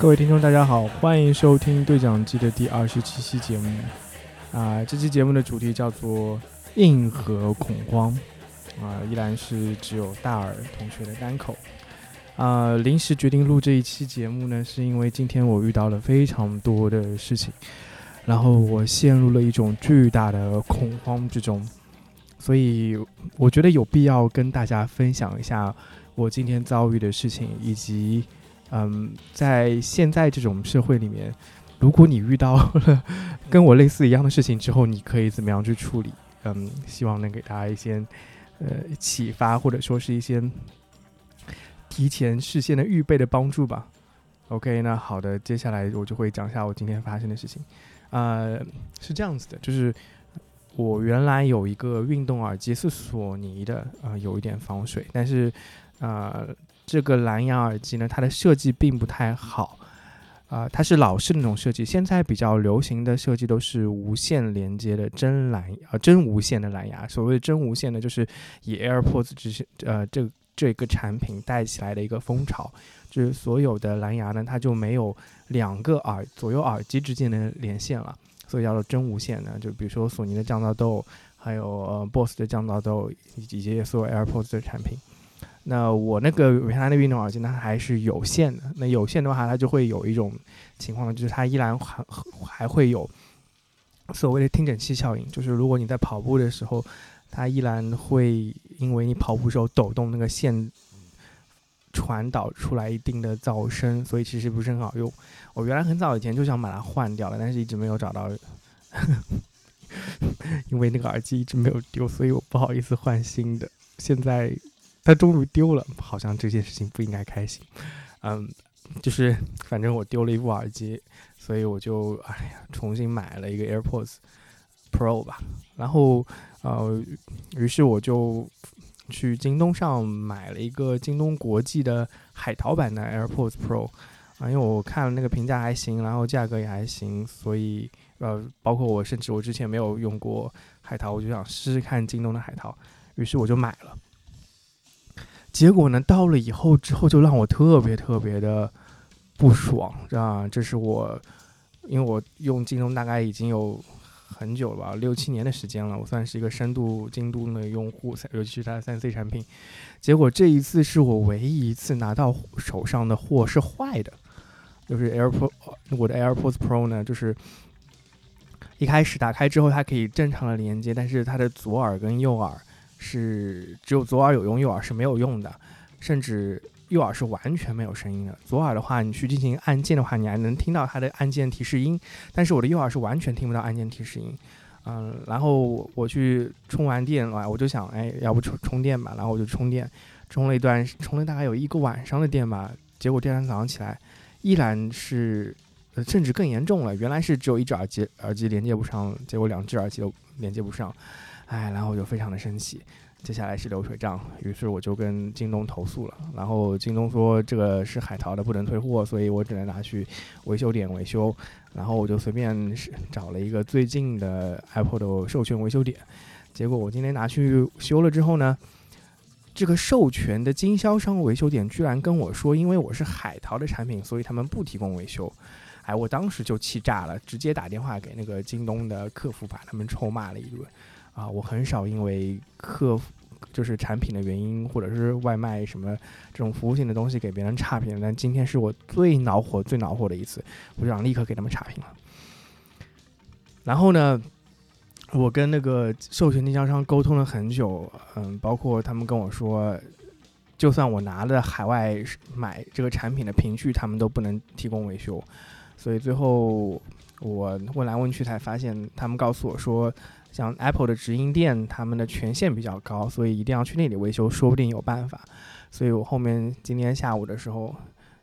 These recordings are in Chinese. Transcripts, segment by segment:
各位听众，大家好，欢迎收听对讲机的第二十七期节目。啊，这期节目的主题叫做“硬核恐慌”，啊，依然是只有大耳同学的单口。啊，临时决定录这一期节目呢，是因为今天我遇到了非常多的事情，然后我陷入了一种巨大的恐慌之中，所以我觉得有必要跟大家分享一下我今天遭遇的事情，以及。嗯，在现在这种社会里面，如果你遇到了跟我类似一样的事情之后，你可以怎么样去处理？嗯，希望能给大家一些呃启发，或者说是一些提前事先的预备的帮助吧。OK，那好的，接下来我就会讲一下我今天发生的事情。呃，是这样子的，就是我原来有一个运动耳机是索尼的，啊，有一点防水，但是啊。这个蓝牙耳机呢，它的设计并不太好，啊，它是老式的那种设计。现在比较流行的设计都是无线连接的真蓝，呃，真无线的蓝牙。所谓真无线呢，就是以 AirPods 这些呃这这个产品带起来的一个风潮，就是所有的蓝牙呢，它就没有两个耳左右耳机之间的连线了，所以叫做真无线呢。就比如说索尼的降噪豆，还有呃 BOSS 的降噪豆，以及所有 AirPods 的产品。那我那个原来的运动耳机呢，还是有线的。那有线的话，它就会有一种情况，就是它依然还还会有所谓的听诊器效应。就是如果你在跑步的时候，它依然会因为你跑步时候抖动那个线，传导出来一定的噪声，所以其实不是很好用。我原来很早以前就想把它换掉了，但是一直没有找到，因为那个耳机一直没有丢，所以我不好意思换新的。现在。它终于丢了，好像这件事情不应该开心。嗯，就是反正我丢了一部耳机，所以我就哎呀重新买了一个 AirPods Pro 吧。然后呃，于是我就去京东上买了一个京东国际的海淘版的 AirPods Pro 啊，因为我看那个评价还行，然后价格也还行，所以呃，包括我甚至我之前没有用过海淘，我就想试试看京东的海淘，于是我就买了。结果呢，到了以后之后就让我特别特别的不爽，啊，这是我，因为我用京东大概已经有很久了吧，六七年的时间了，我算是一个深度京东的用户，尤其是它的三 C 产品。结果这一次是我唯一一次拿到手上的货是坏的，就是 AirPods，我的 AirPods Pro 呢，就是一开始打开之后它可以正常的连接，但是它的左耳跟右耳。是只有左耳有用，右耳是没有用的，甚至右耳是完全没有声音的。左耳的话，你去进行按键的话，你还能听到它的按键提示音，但是我的右耳是完全听不到按键提示音。嗯，然后我去充完电了，我就想，哎，要不充充电吧？然后我就充电，充了一段，充了大概有一个晚上的电吧。结果第二天早上起来，依然是，呃甚至更严重了。原来是只有一只耳机耳机连接不上，结果两只耳机都连接不上。哎，然后我就非常的生气，接下来是流水账，于是我就跟京东投诉了，然后京东说这个是海淘的，不能退货，所以我只能拿去维修点维修，然后我就随便找了一个最近的 Apple 的授权维修点，结果我今天拿去修了之后呢，这个授权的经销商维修点居然跟我说，因为我是海淘的产品，所以他们不提供维修，哎，我当时就气炸了，直接打电话给那个京东的客服，把他们臭骂了一顿。啊，我很少因为客就是产品的原因，或者是外卖什么这种服务性的东西给别人差评，但今天是我最恼火、最恼火的一次，我就想立刻给他们差评了。然后呢，我跟那个授权经销商沟通了很久，嗯，包括他们跟我说，就算我拿了海外买这个产品的凭据，他们都不能提供维修。所以最后我问来问去才发现，他们告诉我说。像 Apple 的直营店，他们的权限比较高，所以一定要去那里维修，说不定有办法。所以我后面今天下午的时候，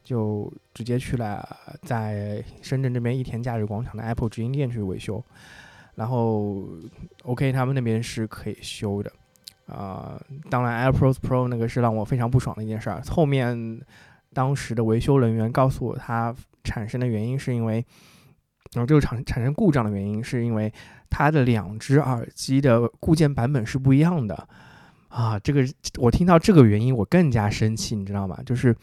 就直接去了在深圳这边益田假日广场的 Apple 直营店去维修。然后 OK，他们那边是可以修的。啊，当然 AirPods Pro 那个是让我非常不爽的一件事儿。后面当时的维修人员告诉我，它产生的原因是因为。然后这个产产生故障的原因，是因为它的两只耳机的固件版本是不一样的啊！这个我听到这个原因，我更加生气，你知道吗？就是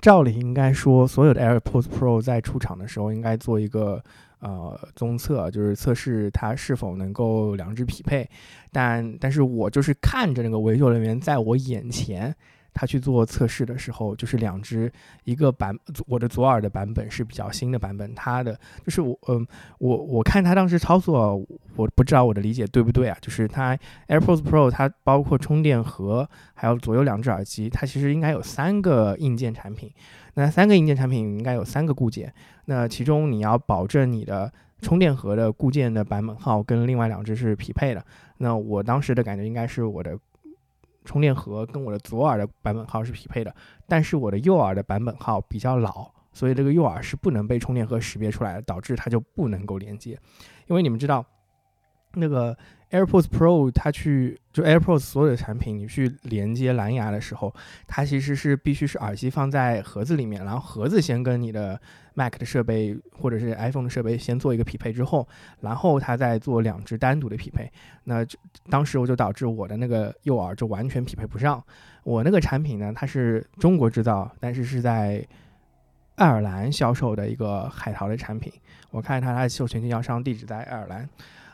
照理应该说，所有的 AirPods Pro 在出厂的时候应该做一个呃综测，就是测试它是否能够两只匹配。但但是我就是看着那个维修人员在我眼前。他去做测试的时候，就是两只，一个版我的左耳的版本是比较新的版本，他的就是我嗯我我看他当时操作，我不知道我的理解对不对啊？就是它 AirPods Pro 它包括充电盒，还有左右两只耳机，它其实应该有三个硬件产品，那三个硬件产品应该有三个固件，那其中你要保证你的充电盒的固件的版本号跟另外两只是匹配的，那我当时的感觉应该是我的。充电盒跟我的左耳的版本号是匹配的，但是我的右耳的版本号比较老，所以这个右耳是不能被充电盒识别出来的，导致它就不能够连接。因为你们知道，那个。AirPods Pro 它去就 AirPods 所有的产品，你去连接蓝牙的时候，它其实是必须是耳机放在盒子里面，然后盒子先跟你的 Mac 的设备或者是 iPhone 的设备先做一个匹配之后，然后它再做两只单独的匹配。那当时我就导致我的那个右耳就完全匹配不上。我那个产品呢，它是中国制造，但是是在爱尔兰销售的一个海淘的产品。我看它它的授权经销商地址在爱尔兰。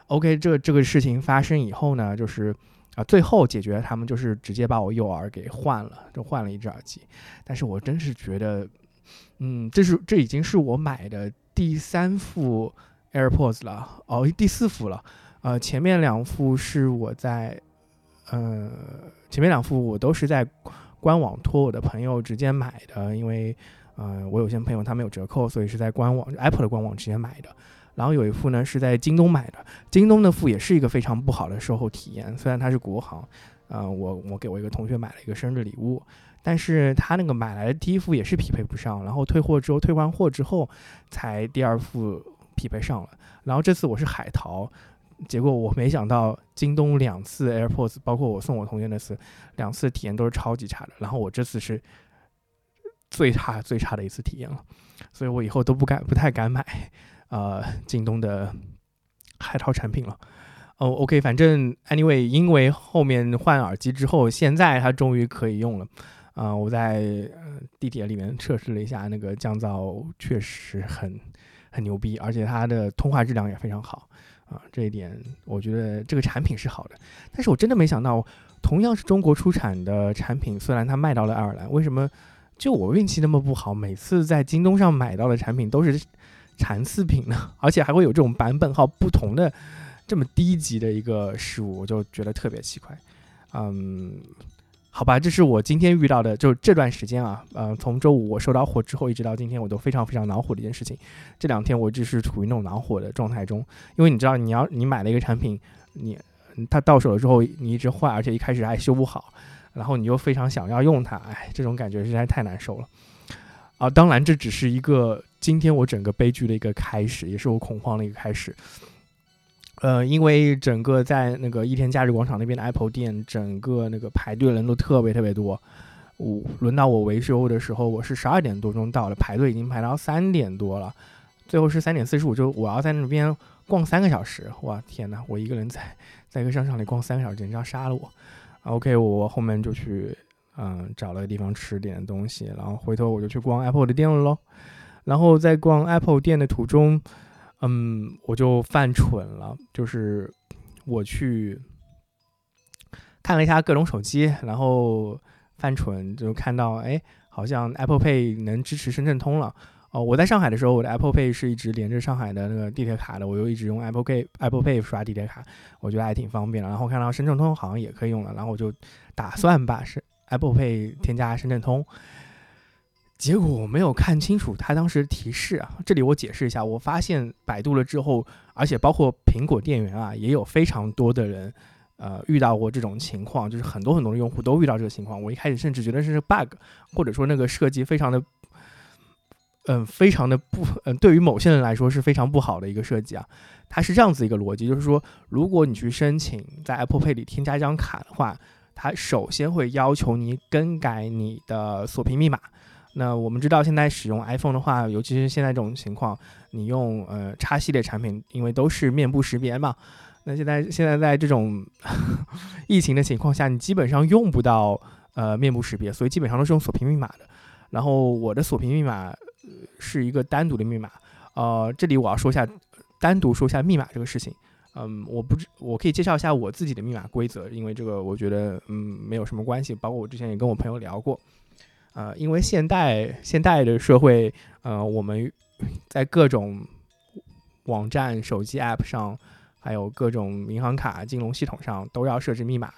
OK，这这个事情发生以后呢，就是啊，最后解决他们就是直接把我右耳给换了，就换了一只耳机。但是我真是觉得，嗯，这是这已经是我买的第三副 AirPods 了，哦，第四副了。呃，前面两副是我在，呃，前面两副我都是在官网托我的朋友直接买的，因为，呃，我有些朋友他没有折扣，所以是在官网 Apple 的官网直接买的。然后有一副呢是在京东买的，京东的副也是一个非常不好的售后体验。虽然它是国行，呃，我我给我一个同学买了一个生日礼物，但是他那个买来的第一副也是匹配不上，然后退货之后退完货之后才第二副匹配上了。然后这次我是海淘，结果我没想到京东两次 AirPods，包括我送我同学那次，两次体验都是超级差的。然后我这次是最差最差的一次体验了，所以我以后都不敢不太敢买。呃，京东的海淘产品了。哦，OK，反正 anyway，因为后面换耳机之后，现在它终于可以用了。啊，我在地铁里面测试了一下，那个降噪确实很很牛逼，而且它的通话质量也非常好。啊，这一点我觉得这个产品是好的。但是我真的没想到，同样是中国出产的产品，虽然它卖到了爱尔兰，为什么就我运气那么不好，每次在京东上买到的产品都是？残次品呢，而且还会有这种版本号不同的这么低级的一个失误，我就觉得特别奇怪。嗯，好吧，这是我今天遇到的，就这段时间啊，呃，从周五我收到货之后，一直到今天，我都非常非常恼火的一件事情。这两天我就是处于那种恼火的状态中，因为你知道，你要你买了一个产品，你它到手了之后，你一直坏，而且一开始还修不好，然后你又非常想要用它，哎，这种感觉实在太难受了。啊，当然这只是一个。今天我整个悲剧的一个开始，也是我恐慌的一个开始。呃，因为整个在那个一天假日广场那边的 Apple 店，整个那个排队的人都特别特别多。我轮到我维修的时候，我是十二点多钟到了，排队已经排到三点多了。最后是三点四十五，就我要在那边逛三个小时。哇，天哪！我一个人在在一个商场里逛三个小时，简直要杀了我。OK，我后面就去嗯找了个地方吃点东西，然后回头我就去逛 Apple 的店了喽。然后在逛 Apple 店的途中，嗯，我就犯蠢了，就是我去看了一下各种手机，然后犯蠢就看到，哎，好像 Apple Pay 能支持深圳通了。哦，我在上海的时候，我的 Apple Pay 是一直连着上海的那个地铁卡的，我又一直用 Apple Pay Apple Pay 刷地铁卡，我觉得还挺方便的。然后看到深圳通好像也可以用了，然后我就打算把是 Apple Pay 添加深圳通。结果我没有看清楚他当时提示啊，这里我解释一下，我发现百度了之后，而且包括苹果店员啊，也有非常多的人，呃，遇到过这种情况，就是很多很多的用户都遇到这个情况。我一开始甚至觉得是 bug，或者说那个设计非常的，嗯，非常的不，嗯，对于某些人来说是非常不好的一个设计啊。它是这样子一个逻辑，就是说，如果你去申请在 Apple Pay 里添加一张卡的话，它首先会要求你更改你的锁屏密码。那我们知道，现在使用 iPhone 的话，尤其是现在这种情况，你用呃叉系列产品，因为都是面部识别嘛。那现在现在在这种 疫情的情况下，你基本上用不到呃面部识别，所以基本上都是用锁屏密码的。然后我的锁屏密码是一个单独的密码。呃，这里我要说一下，单独说一下密码这个事情。嗯，我不知我可以介绍一下我自己的密码规则，因为这个我觉得嗯没有什么关系。包括我之前也跟我朋友聊过。呃，因为现代现代的社会，呃，我们在各种网站、手机 App 上，还有各种银行卡、金融系统上都要设置密码。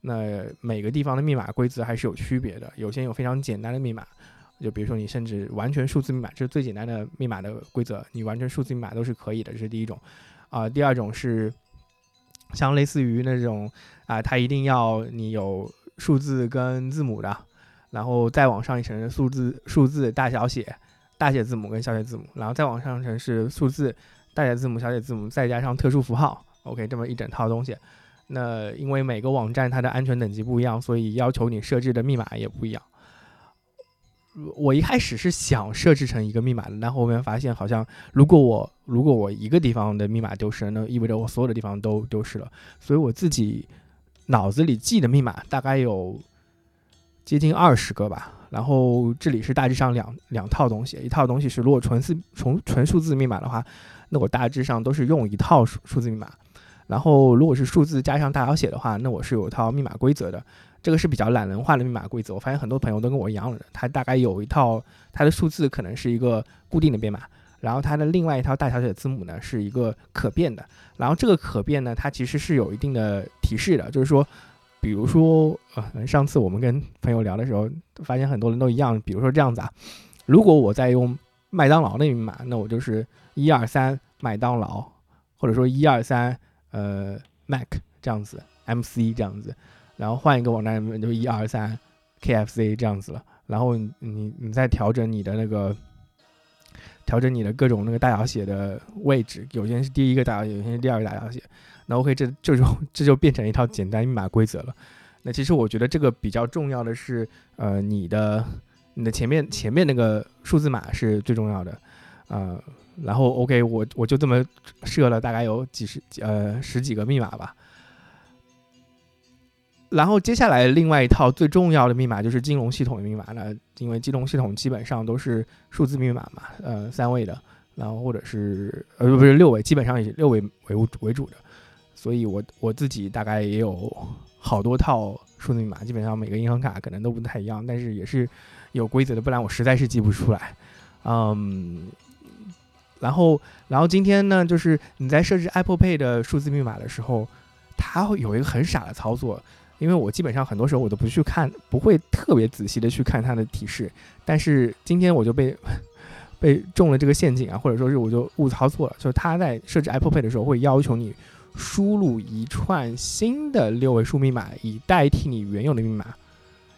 那每个地方的密码规则还是有区别的，有些有非常简单的密码，就比如说你甚至完全数字密码，这是最简单的密码的规则，你完全数字密码都是可以的，这是第一种。啊，第二种是像类似于那种啊，它一定要你有数字跟字母的。然后再往上一层是数字数字大小写大写字母跟小写字母，然后再往上一层是数字大写字母小写字母再加上特殊符号，OK，这么一整套东西。那因为每个网站它的安全等级不一样，所以要求你设置的密码也不一样。我一开始是想设置成一个密码的，但后面发现好像如果我如果我一个地方的密码丢失，那意味着我所有的地方都丢失了。所以我自己脑子里记的密码大概有。接近二十个吧，然后这里是大致上两两套东西，一套东西是如果纯字纯纯数字密码的话，那我大致上都是用一套数数字密码，然后如果是数字加上大小写的话，那我是有一套密码规则的，这个是比较懒人化的密码规则。我发现很多朋友都跟我一样的，他大概有一套，它的数字可能是一个固定的编码，然后它的另外一套大小写字母呢是一个可变的，然后这个可变呢，它其实是有一定的提示的，就是说。比如说，呃，上次我们跟朋友聊的时候，发现很多人都一样。比如说这样子啊，如果我在用麦当劳的密码，那我就是一二三麦当劳，或者说一二三呃 Mac 这样子，MC 这样子，然后换一个网站就一二三 KFC 这样子了。然后你你再调整你的那个，调整你的各种那个大小写的位置，有些是第一个大小写，有些是第二个大小写。那 OK，这这就这就变成一套简单密码规则了。那其实我觉得这个比较重要的是，呃，你的你的前面前面那个数字码是最重要的，呃，然后 OK，我我就这么设了大概有几十呃十几个密码吧。然后接下来另外一套最重要的密码就是金融系统的密码了，因为金融系统基本上都是数字密码嘛，呃，三位的，然后或者是呃不是六位，基本上以六位为为主的。所以，我我自己大概也有好多套数字密码，基本上每个银行卡可能都不太一样，但是也是有规则的，不然我实在是记不出来。嗯，然后，然后今天呢，就是你在设置 Apple Pay 的数字密码的时候，它会有一个很傻的操作，因为我基本上很多时候我都不去看，不会特别仔细的去看它的提示，但是今天我就被被中了这个陷阱啊，或者说是我就误操作了，就是他在设置 Apple Pay 的时候会要求你。输入一串新的六位数密码以代替你原有的密码，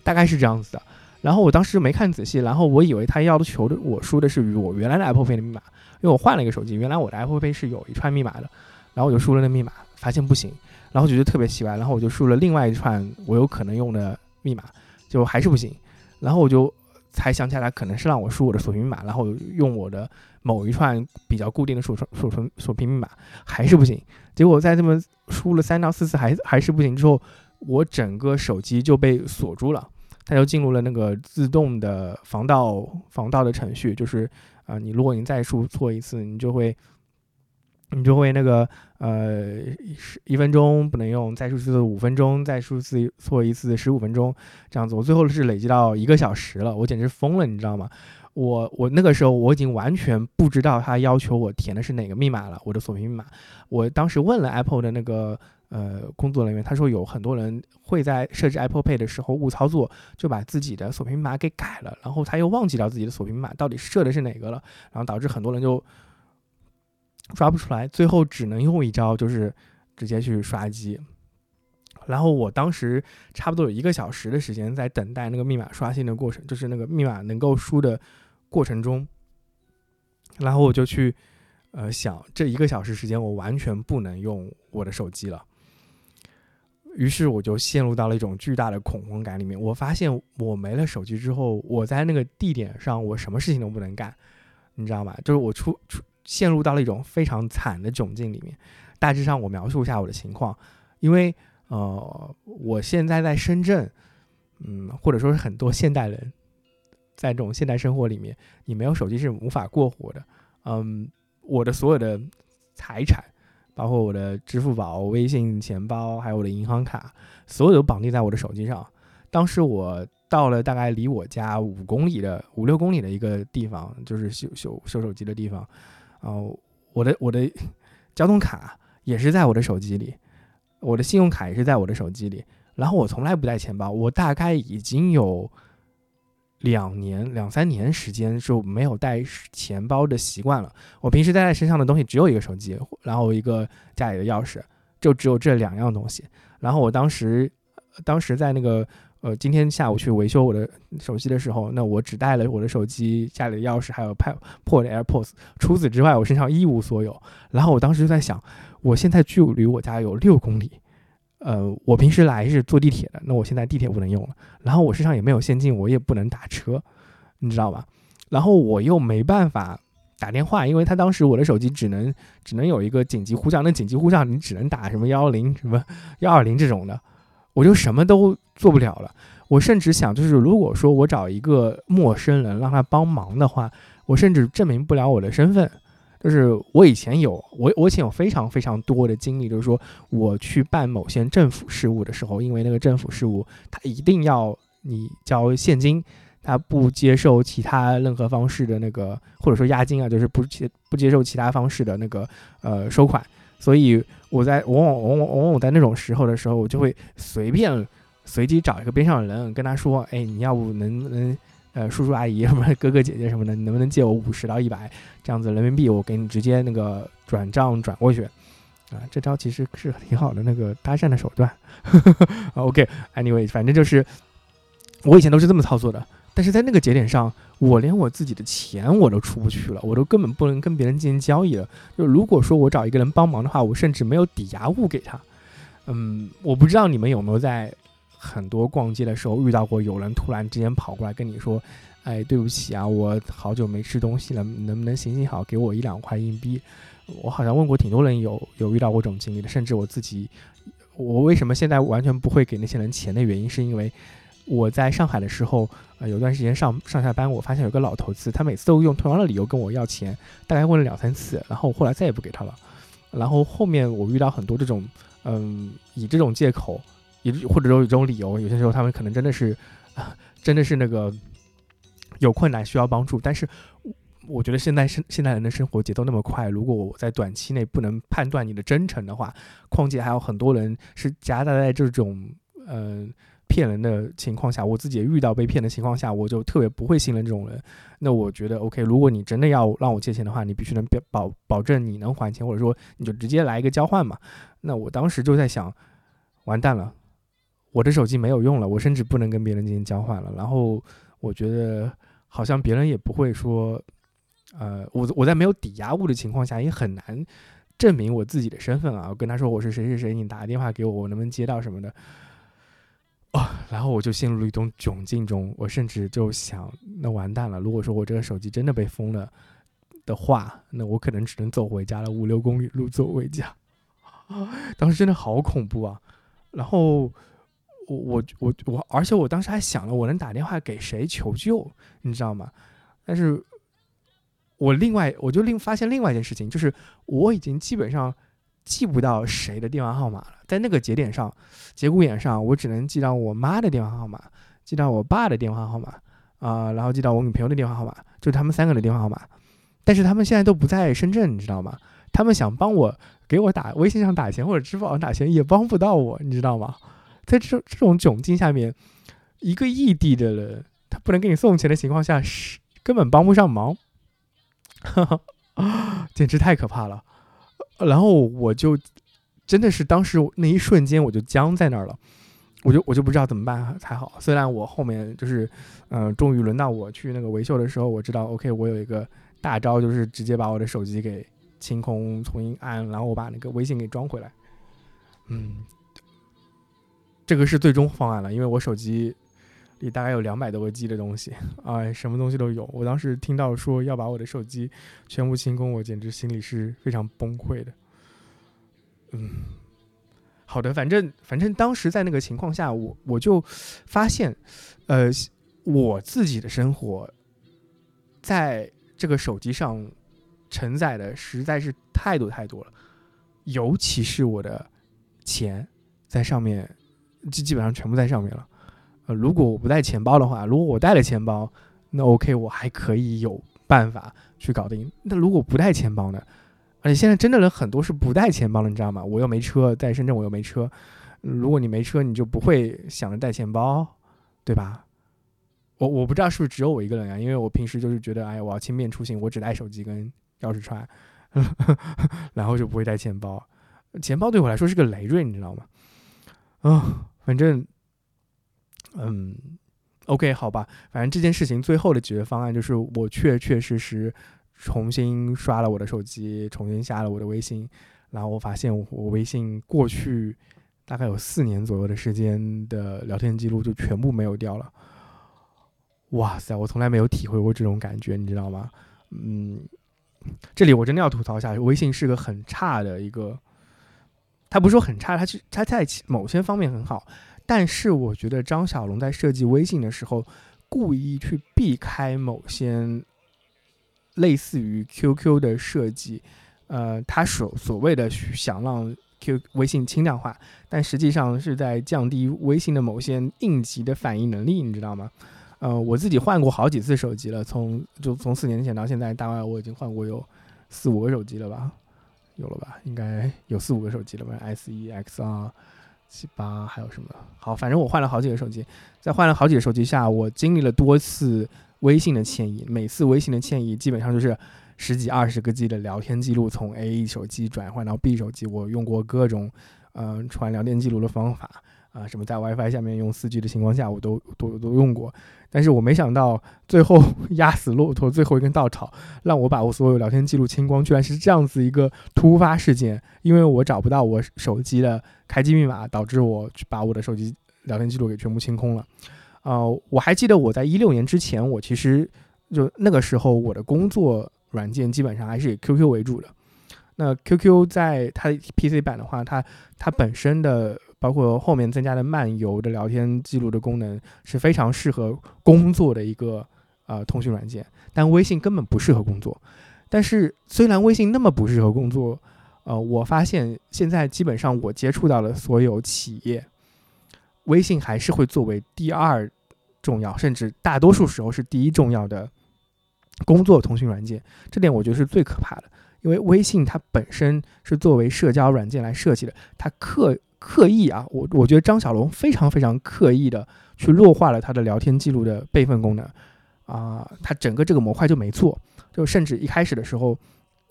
大概是这样子的。然后我当时没看仔细，然后我以为他要求的我输的是我原来的 Apple Pay 的密码，因为我换了一个手机，原来我的 Apple Pay 是有一串密码的，然后我就输了那密码，发现不行，然后就觉得特别奇怪，然后我就输了另外一串我有可能用的密码，就还是不行，然后我就才想起来可能是让我输我的锁屏密码，然后用我的某一串比较固定的锁锁锁锁屏密码，还是不行。结果在这么输了三到四次还还是不行之后，我整个手机就被锁住了，它就进入了那个自动的防盗防盗的程序，就是啊，你如果你再输错一次，你就会你就会那个呃一分钟不能用，再输次五分钟，再输次错一次十五分钟这样子，我最后是累积到一个小时了，我简直疯了，你知道吗？我我那个时候我已经完全不知道他要求我填的是哪个密码了，我的锁屏密码。我当时问了 Apple 的那个呃工作人员，他说有很多人会在设置 Apple Pay 的时候误操作，就把自己的锁屏密码给改了，然后他又忘记掉自己的锁屏密码到底设的是哪个了，然后导致很多人就刷不出来，最后只能用一招，就是直接去刷机。然后我当时差不多有一个小时的时间在等待那个密码刷新的过程，就是那个密码能够输的。过程中，然后我就去，呃，想这一个小时时间我完全不能用我的手机了，于是我就陷入到了一种巨大的恐慌感里面。我发现我没了手机之后，我在那个地点上我什么事情都不能干，你知道吗？就是我出出陷入到了一种非常惨的窘境里面。大致上我描述一下我的情况，因为呃，我现在在深圳，嗯，或者说是很多现代人。在这种现代生活里面，你没有手机是无法过活的。嗯，我的所有的财产，包括我的支付宝、微信钱包，还有我的银行卡，所有都绑定在我的手机上。当时我到了大概离我家五公里的五六公里的一个地方，就是修修修手机的地方。哦，我的我的交通卡也是在我的手机里，我的信用卡也是在我的手机里。然后我从来不带钱包，我大概已经有两年两三年时间就没有带钱包的习惯了。我平时带在身上的东西只有一个手机，然后一个家里的钥匙，就只有这两样东西。然后我当时当时在那个。呃，今天下午去维修我的手机的时候，那我只带了我的手机、家里的钥匙，还有派 破的 AirPods。除此之外，我身上一无所有。然后我当时就在想，我现在距离我家有六公里，呃，我平时来是坐地铁的，那我现在地铁不能用了。然后我身上也没有现金，我也不能打车，你知道吧？然后我又没办法打电话，因为他当时我的手机只能只能有一个紧急呼叫，那紧急呼叫你只能打什么幺幺零、什么幺二零这种的。我就什么都做不了了。我甚至想，就是如果说我找一个陌生人让他帮忙的话，我甚至证明不了我的身份。就是我以前有，我我以前有非常非常多的经历，就是说我去办某些政府事务的时候，因为那个政府事务他一定要你交现金，他不接受其他任何方式的那个，或者说押金啊，就是不接不接受其他方式的那个呃收款。所以我在往往往往往往在那种时候的时候，我就会随便随机找一个边上的人，跟他说：“哎，你要不能能呃叔叔阿姨什么哥哥姐姐什么的，你能不能借我五十到一百这样子人民币？我给你直接那个转账转过去。”啊，这招其实是挺好的那个搭讪的手段。OK，Anyway，反正就是我以前都是这么操作的。但是在那个节点上，我连我自己的钱我都出不去了，我都根本不能跟别人进行交易了。就如果说我找一个人帮忙的话，我甚至没有抵押物给他。嗯，我不知道你们有没有在很多逛街的时候遇到过有人突然之间跑过来跟你说：“哎，对不起啊，我好久没吃东西了，能不能行行好，给我一两块硬币？”我好像问过挺多人有有遇到过这种经历的，甚至我自己，我为什么现在完全不会给那些人钱的原因，是因为。我在上海的时候，呃，有段时间上上下班，我发现有个老头子，他每次都用同样的理由跟我要钱，大概问了两三次，然后我后来再也不给他了。然后后面我遇到很多这种，嗯，以这种借口，也或者说以这种理由，有些时候他们可能真的是，啊，真的是那个有困难需要帮助。但是我觉得现在生现代人的生活节奏那么快，如果我在短期内不能判断你的真诚的话，况且还有很多人是夹杂在这种，嗯。骗人的情况下，我自己也遇到被骗的情况下，我就特别不会信任这种人。那我觉得，OK，如果你真的要让我借钱的话，你必须能保保保证你能还钱，或者说你就直接来一个交换嘛。那我当时就在想，完蛋了，我的手机没有用了，我甚至不能跟别人进行交换了。然后我觉得好像别人也不会说，呃，我我在没有抵押物的情况下也很难证明我自己的身份啊。我跟他说我是谁谁谁，你打个电话给我，我能不能接到什么的。哦，然后我就陷入了一种窘境中，我甚至就想，那完蛋了。如果说我这个手机真的被封了的话，那我可能只能走回家了，五六公里路走回家。当时真的好恐怖啊！然后我我我我，而且我当时还想了，我能打电话给谁求救，你知道吗？但是，我另外我就另发现另外一件事情，就是我已经基本上。记不到谁的电话号码了，在那个节点上，节骨眼上，我只能记到我妈的电话号码，记到我爸的电话号码，啊，然后记到我女朋友的电话号码，就他们三个的电话号码。但是他们现在都不在深圳，你知道吗？他们想帮我给我打微信上打钱或者支付宝上打钱，也帮不到我，你知道吗？在这这种窘境下面，一个异地的人，他不能给你送钱的情况下，是根本帮不上忙，简直太可怕了。然后我就真的是当时那一瞬间我就僵在那儿了，我就我就不知道怎么办才好。虽然我后面就是，嗯，终于轮到我去那个维修的时候，我知道 OK，我有一个大招，就是直接把我的手机给清空，重新安，然后我把那个微信给装回来。嗯，这个是最终方案了，因为我手机。里大概有两百多个 G 的东西，哎，什么东西都有。我当时听到说要把我的手机全部清空，我简直心里是非常崩溃的。嗯，好的，反正反正当时在那个情况下，我我就发现，呃，我自己的生活，在这个手机上承载的实在是太多太多了，尤其是我的钱在上面，基基本上全部在上面了。呃，如果我不带钱包的话，如果我带了钱包，那 OK，我还可以有办法去搞定。那如果不带钱包呢？而且现在真的人很多是不带钱包的，你知道吗？我又没车，在深圳我又没车。如果你没车，你就不会想着带钱包，对吧？我我不知道是不是只有我一个人啊，因为我平时就是觉得，哎，我要轻便出行，我只带手机跟钥匙串，然后就不会带钱包。钱包对我来说是个累赘，你知道吗？啊，反正，嗯，OK，好吧，反正这件事情最后的解决方案就是我确确实实。重新刷了我的手机，重新下了我的微信，然后我发现我微信过去大概有四年左右的时间的聊天记录就全部没有掉了。哇塞，我从来没有体会过这种感觉，你知道吗？嗯，这里我真的要吐槽一下，微信是个很差的一个，他不是说很差，他是他在某些方面很好，但是我觉得张小龙在设计微信的时候，故意去避开某些。类似于 QQ 的设计，呃，他所所谓的想让 Q 微信轻量化，但实际上是在降低微信的某些应急的反应能力，你知道吗？呃，我自己换过好几次手机了，从就从四年前到现在，大概我已经换过有四五个手机了吧，有了吧？应该有四五个手机了吧？S 一、X 二、七八还有什么？好，反正我换了好几个手机，在换了好几个手机下，我经历了多次。微信的迁移，每次微信的迁移基本上就是十几二十个 G 的聊天记录从 A 手机转换到 B 手机。我用过各种，嗯，传聊天记录的方法，啊，什么在 WiFi 下面用 4G 的情况下，我都都都用过。但是我没想到最后 压死骆驼最后一根稻草，让我把我所有聊天记录清光，居然是这样子一个突发事件。因为我找不到我手机的开机密码，导致我去把我的手机聊天记录给全部清空了。呃，我还记得我在一六年之前，我其实就那个时候我的工作软件基本上还是以 QQ 为主的。那 QQ 在它 PC 版的话，它它本身的包括后面增加的漫游的聊天记录的功能是非常适合工作的一个呃通讯软件，但微信根本不适合工作。但是虽然微信那么不适合工作，呃，我发现现在基本上我接触到的所有企业。微信还是会作为第二重要，甚至大多数时候是第一重要的工作通讯软件。这点我觉得是最可怕的，因为微信它本身是作为社交软件来设计的，它刻刻意啊，我我觉得张小龙非常非常刻意的去弱化了他的聊天记录的备份功能啊，他整个这个模块就没做，就甚至一开始的时候。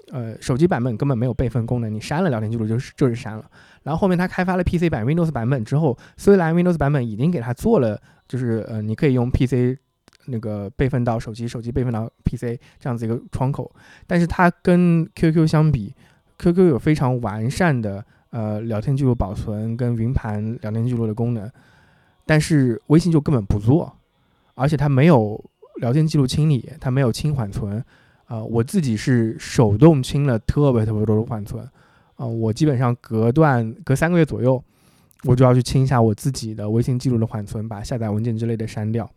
呃，手机版本根本没有备份功能，你删了聊天记录就是就是删了。然后后面他开发了 PC 版 Windows 版本之后，虽然 Windows 版本已经给他做了，就是呃，你可以用 PC 那个备份到手机，手机备份到 PC 这样子一个窗口，但是它跟 QQ 相比，QQ 有非常完善的呃聊天记录保存跟云盘聊天记录的功能，但是微信就根本不做，而且它没有聊天记录清理，它没有清缓存。啊，我自己是手动清了特别特别多的缓存，啊，我基本上隔段隔三个月左右，我就要去清一下我自己的微信记录的缓存，把下载文件之类的删掉。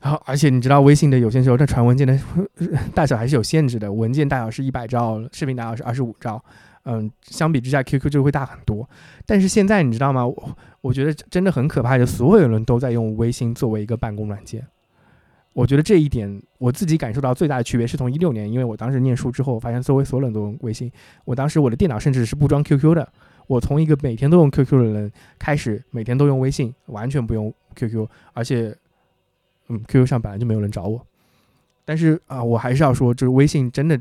好，而且你知道微信的有些时候它传文件的 大小还是有限制的，文件大小是一百兆，视频大小是二十五兆，嗯，相比之下 QQ 就会大很多。但是现在你知道吗？我我觉得真的很可怕，就所有人都在用微信作为一个办公软件。我觉得这一点我自己感受到最大的区别是从一六年，因为我当时念书之后，发现周围所有人都用微信。我当时我的电脑甚至是不装 QQ 的。我从一个每天都用 QQ 的人开始，每天都用微信，完全不用 QQ。而且，嗯，QQ 上本来就没有人找我。但是啊，我还是要说，就是微信真的，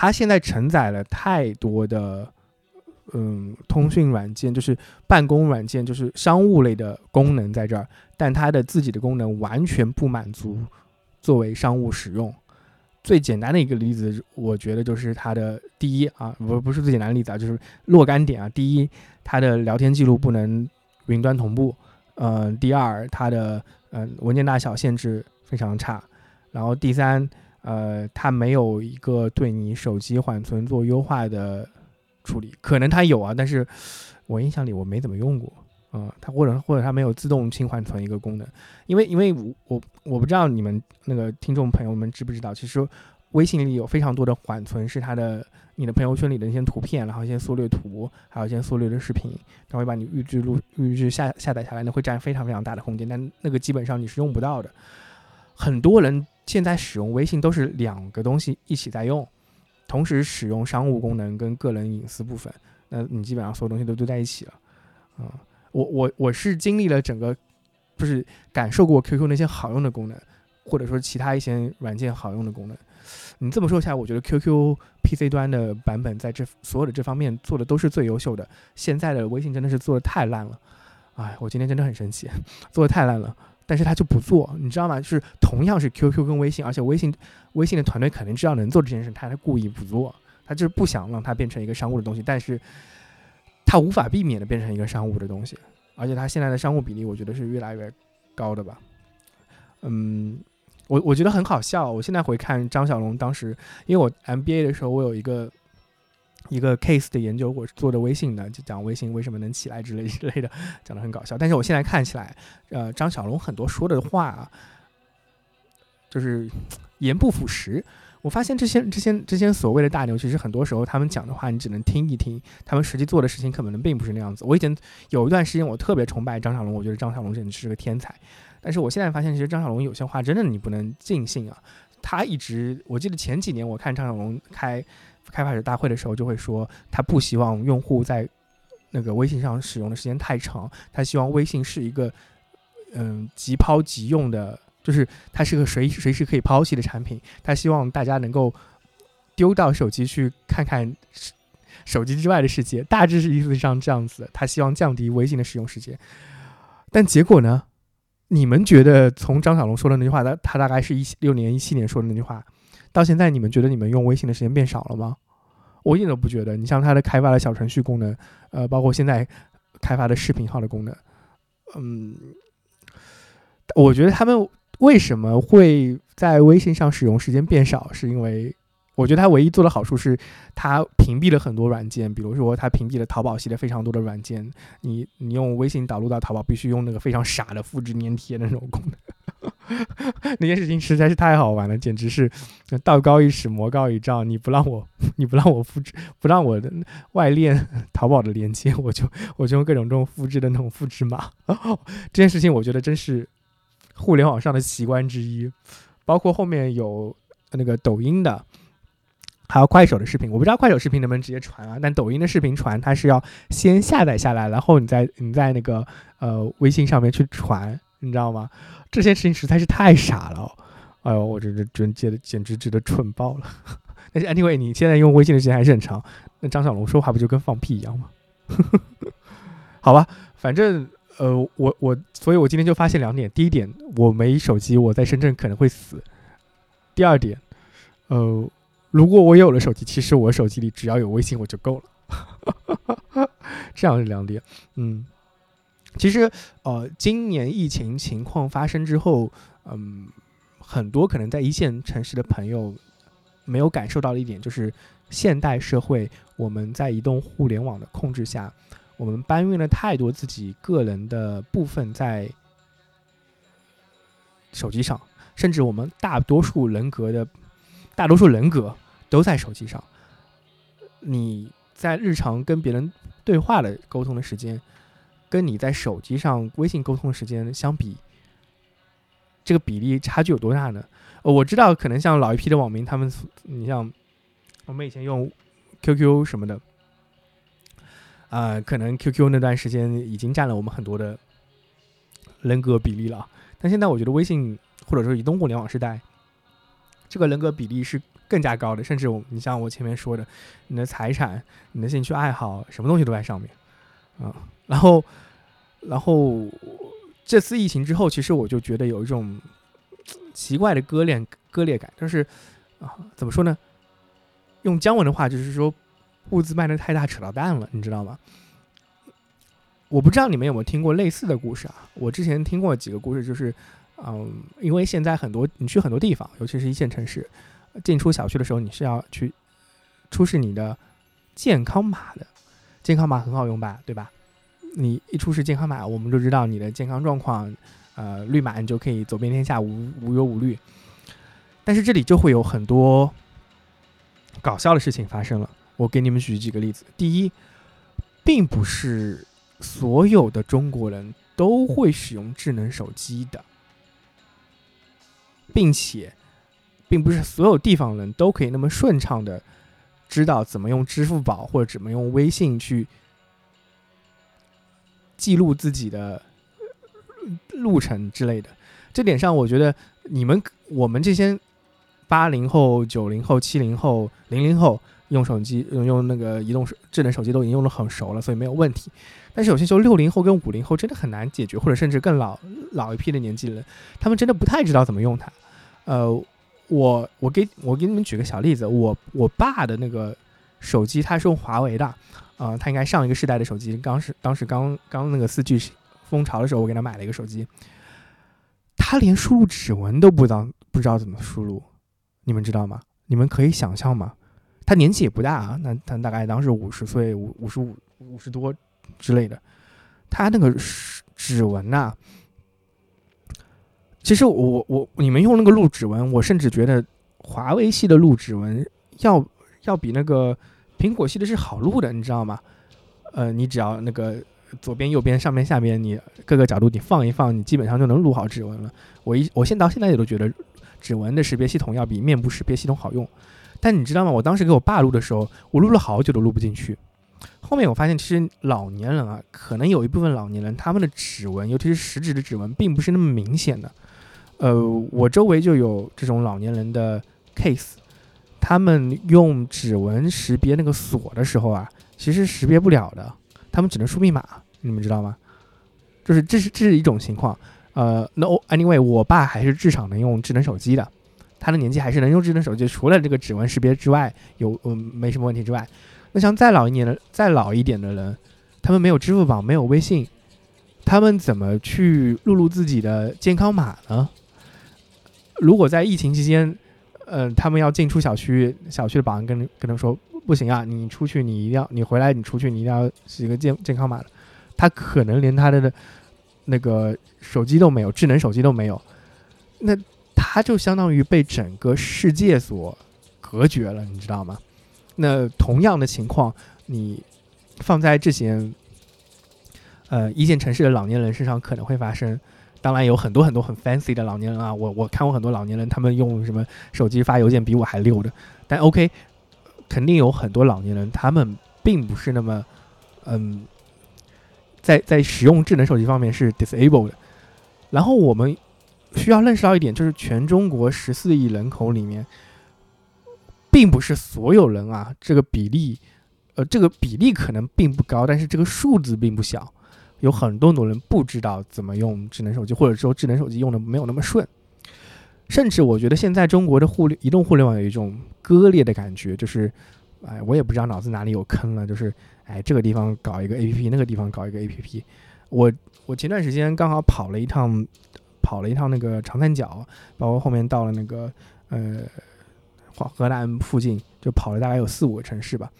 它现在承载了太多的。嗯，通讯软件就是办公软件，就是商务类的功能在这儿，但它的自己的功能完全不满足作为商务使用。最简单的一个例子，我觉得就是它的第一啊，不不是最简单的例子啊，就是若干点啊。第一，它的聊天记录不能云端同步。嗯，第二，它的嗯文件大小限制非常差。然后第三，呃，它没有一个对你手机缓存做优化的。处理可能它有啊，但是我印象里我没怎么用过，嗯，它或者或者它没有自动清缓存一个功能，因为因为我我我不知道你们那个听众朋友们知不知道，其实微信里有非常多的缓存是它的你的朋友圈里的一些图片，然后一些缩略图，还有一些缩略的视频，它会把你预置录预置下下载下来，那会占非常非常大的空间，但那个基本上你是用不到的。很多人现在使用微信都是两个东西一起在用，同时使用商务功能跟个人隐私部分，那你基本上所有东西都堆在一起了，嗯。我我我是经历了整个，不是感受过 QQ 那些好用的功能，或者说其他一些软件好用的功能。你这么说下来，我觉得 QQ PC 端的版本在这所有的这方面做的都是最优秀的。现在的微信真的是做的太烂了，哎，我今天真的很生气，做的太烂了。但是他就不做，你知道吗？就是同样是 QQ 跟微信，而且微信微信的团队肯定知道能做这件事，他他故意不做，他就是不想让它变成一个商务的东西，但是。它无法避免的变成一个商务的东西，而且它现在的商务比例，我觉得是越来越高的吧。嗯，我我觉得很好笑。我现在回看张小龙当时，因为我 MBA 的时候，我有一个一个 case 的研究，我是做的微信的，就讲微信为什么能起来之类 之类的，讲的很搞笑。但是我现在看起来，呃，张小龙很多说的话，就是言不符实。我发现这些、这些、这些所谓的大牛，其实很多时候他们讲的话，你只能听一听，他们实际做的事情可能并不是那样子。我以前有一段时间，我特别崇拜张小龙，我觉得张小龙简直是个天才。但是我现在发现，其实张小龙有些话真的你不能尽信啊。他一直，我记得前几年我看张小龙开开发者大会的时候，就会说他不希望用户在那个微信上使用的时间太长，他希望微信是一个嗯即抛即用的。就是它是个随随时可以抛弃的产品，他希望大家能够丢到手机去看看手机之外的世界，大致是意思上这样子。他希望降低微信的使用时间，但结果呢？你们觉得从张小龙说的那句话，他他大概是一六年、一七年说的那句话，到现在你们觉得你们用微信的时间变少了吗？我一点都不觉得。你像它的开发的小程序功能，呃，包括现在开发的视频号的功能，嗯，我觉得他们。为什么会在微信上使用时间变少？是因为我觉得它唯一做的好处是，它屏蔽了很多软件，比如说它屏蔽了淘宝系列非常多的软件。你你用微信导入到淘宝，必须用那个非常傻的复制粘贴的那种功能。那件事情实在是太好玩了，简直是道高一尺，魔高一丈。你不让我，你不让我复制，不让我的外链淘宝的连接，我就我就用各种这种复制的那种复制码。这件事情我觉得真是。互联网上的奇观之一，包括后面有那个抖音的，还有快手的视频。我不知道快手视频能不能直接传啊？但抖音的视频传，它是要先下载下来，然后你在你在那个呃微信上面去传，你知道吗？这件事情实在是太傻了。哎呦，我这这真觉得简直值得蠢爆了。但是 anyway，你现在用微信的时间还是很长。那张小龙说话不就跟放屁一样吗？好吧，反正。呃，我我，所以我今天就发现两点：第一点，我没手机，我在深圳可能会死；第二点，呃，如果我有了手机，其实我手机里只要有微信我就够了。这样是两点。嗯，其实呃，今年疫情情况发生之后，嗯，很多可能在一线城市的朋友没有感受到的一点，就是现代社会我们在移动互联网的控制下。我们搬运了太多自己个人的部分在手机上，甚至我们大多数人格的大多数人格都在手机上。你在日常跟别人对话的沟通的时间，跟你在手机上微信沟通的时间相比，这个比例差距有多大呢？我知道，可能像老一批的网民，他们，你像我们以前用 QQ 什么的。啊，可能 QQ 那段时间已经占了我们很多的人格比例了，但现在我觉得微信或者说移动互联网时代，这个人格比例是更加高的，甚至我，你像我前面说的，你的财产、你的兴趣爱好，什么东西都在上面，啊，然后，然后这次疫情之后，其实我就觉得有一种奇怪的割裂割裂感，就是啊，怎么说呢？用姜文的话就是说。物资卖的太大，扯到蛋了，你知道吗？我不知道你们有没有听过类似的故事啊？我之前听过几个故事，就是，嗯，因为现在很多你去很多地方，尤其是一线城市，进出小区的时候，你是要去出示你的健康码的，健康码很好用吧，对吧？你一出示健康码，我们就知道你的健康状况，呃，绿码你就可以走遍天下无无忧无虑。但是这里就会有很多搞笑的事情发生了。我给你们举几个例子。第一，并不是所有的中国人都会使用智能手机的，并且，并不是所有地方人都可以那么顺畅的知道怎么用支付宝或者怎么用微信去。记录自己的路程之类的，这点上我觉得你们我们这些八零后、九零后、七零后、零零后用手机用用那个移动智能手机都已经用的很熟了，所以没有问题。但是有些时候六零后跟五零后真的很难解决，或者甚至更老老一批的年纪人，他们真的不太知道怎么用它。呃，我我给我给你们举个小例子，我我爸的那个手机他是用华为的。啊，他应该上一个世代的手机，刚是当时刚刚那个四 G 风潮的时候，我给他买了一个手机。他连输入指纹都不知道，不知道怎么输入，你们知道吗？你们可以想象吗？他年纪也不大啊，那他大概当时五十岁，五五十五五十多之类的。他那个指纹呐，其实我我你们用那个录指纹，我甚至觉得华为系的录指纹要要比那个。苹果系的是好录的，你知道吗？呃，你只要那个左边、右边、上面、下边，你各个角度你放一放，你基本上就能录好指纹了。我一我现到现在也都觉得指纹的识别系统要比面部识别系统好用。但你知道吗？我当时给我爸录的时候，我录了好久都录不进去。后面我发现，其实老年人啊，可能有一部分老年人他们的指纹，尤其是食指的指纹，并不是那么明显的。呃，我周围就有这种老年人的 case。他们用指纹识别那个锁的时候啊，其实识别不了的，他们只能输密码，你们知道吗？就是这是这是一种情况。呃，那 anyway，我爸还是至少能用智能手机的，他的年纪还是能用智能手机，除了这个指纹识别之外，有嗯没什么问题之外，那像再老一年的、再老一点的人，他们没有支付宝，没有微信，他们怎么去录入自己的健康码呢？如果在疫情期间。嗯，他们要进出小区，小区的保安跟跟他说不行啊，你出去你一定要，你回来你出去你一定要是一个健健康码的。他可能连他的那个手机都没有，智能手机都没有，那他就相当于被整个世界所隔绝了，你知道吗？那同样的情况，你放在这些呃一线城市的老年人身上可能会发生。当然有很多很多很 fancy 的老年人啊，我我看过很多老年人，他们用什么手机发邮件比我还溜的。但 OK，肯定有很多老年人，他们并不是那么，嗯，在在使用智能手机方面是 disabled 的。然后我们需要认识到一点，就是全中国十四亿人口里面，并不是所有人啊，这个比例，呃，这个比例可能并不高，但是这个数字并不小。有很多很多人不知道怎么用智能手机，或者说智能手机用的没有那么顺，甚至我觉得现在中国的互联移动互联网有一种割裂的感觉，就是，哎，我也不知道脑子哪里有坑了，就是，哎，这个地方搞一个 APP，那个地方搞一个 APP。我我前段时间刚好跑了一趟，跑了一趟那个长三角，包括后面到了那个呃，河南附近，就跑了大概有四五个城市吧。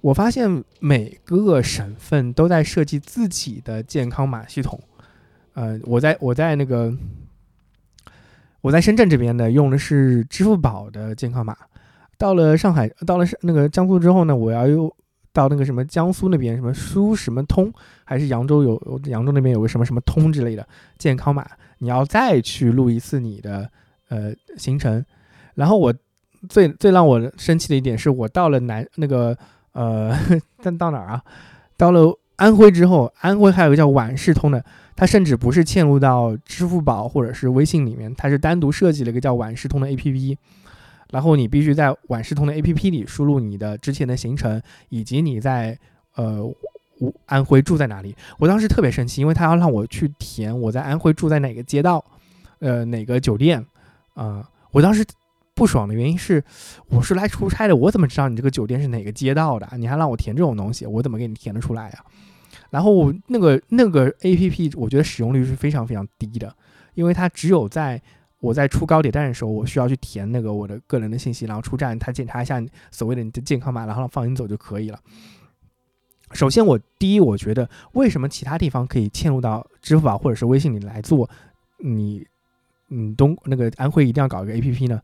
我发现每个省份都在设计自己的健康码系统。呃，我在我在那个我在深圳这边呢，用的是支付宝的健康码。到了上海，到了那个江苏之后呢，我要又到那个什么江苏那边什么苏什么通，还是扬州有扬州那边有个什么什么通之类的健康码，你要再去录一次你的呃行程。然后我最最让我生气的一点是我到了南那个。呃，但到哪儿啊？到了安徽之后，安徽还有一个叫皖事通的，它甚至不是嵌入到支付宝或者是微信里面，它是单独设计了一个叫皖事通的 APP，然后你必须在皖事通的 APP 里输入你的之前的行程，以及你在呃安徽住在哪里。我当时特别生气，因为他要让我去填我在安徽住在哪个街道，呃哪个酒店啊，我当时。不爽的原因是，我是来出差的，我怎么知道你这个酒店是哪个街道的？你还让我填这种东西，我怎么给你填得出来呀？然后那个那个 A P P，我觉得使用率是非常非常低的，因为它只有在我在出高铁站的时候，我需要去填那个我的个人的信息，然后出站他检查一下所谓的你的健康码，然后放你走就可以了。首先我第一，我觉得为什么其他地方可以嵌入到支付宝或者是微信里来做，你，嗯，东那个安徽一定要搞一个 A P P 呢？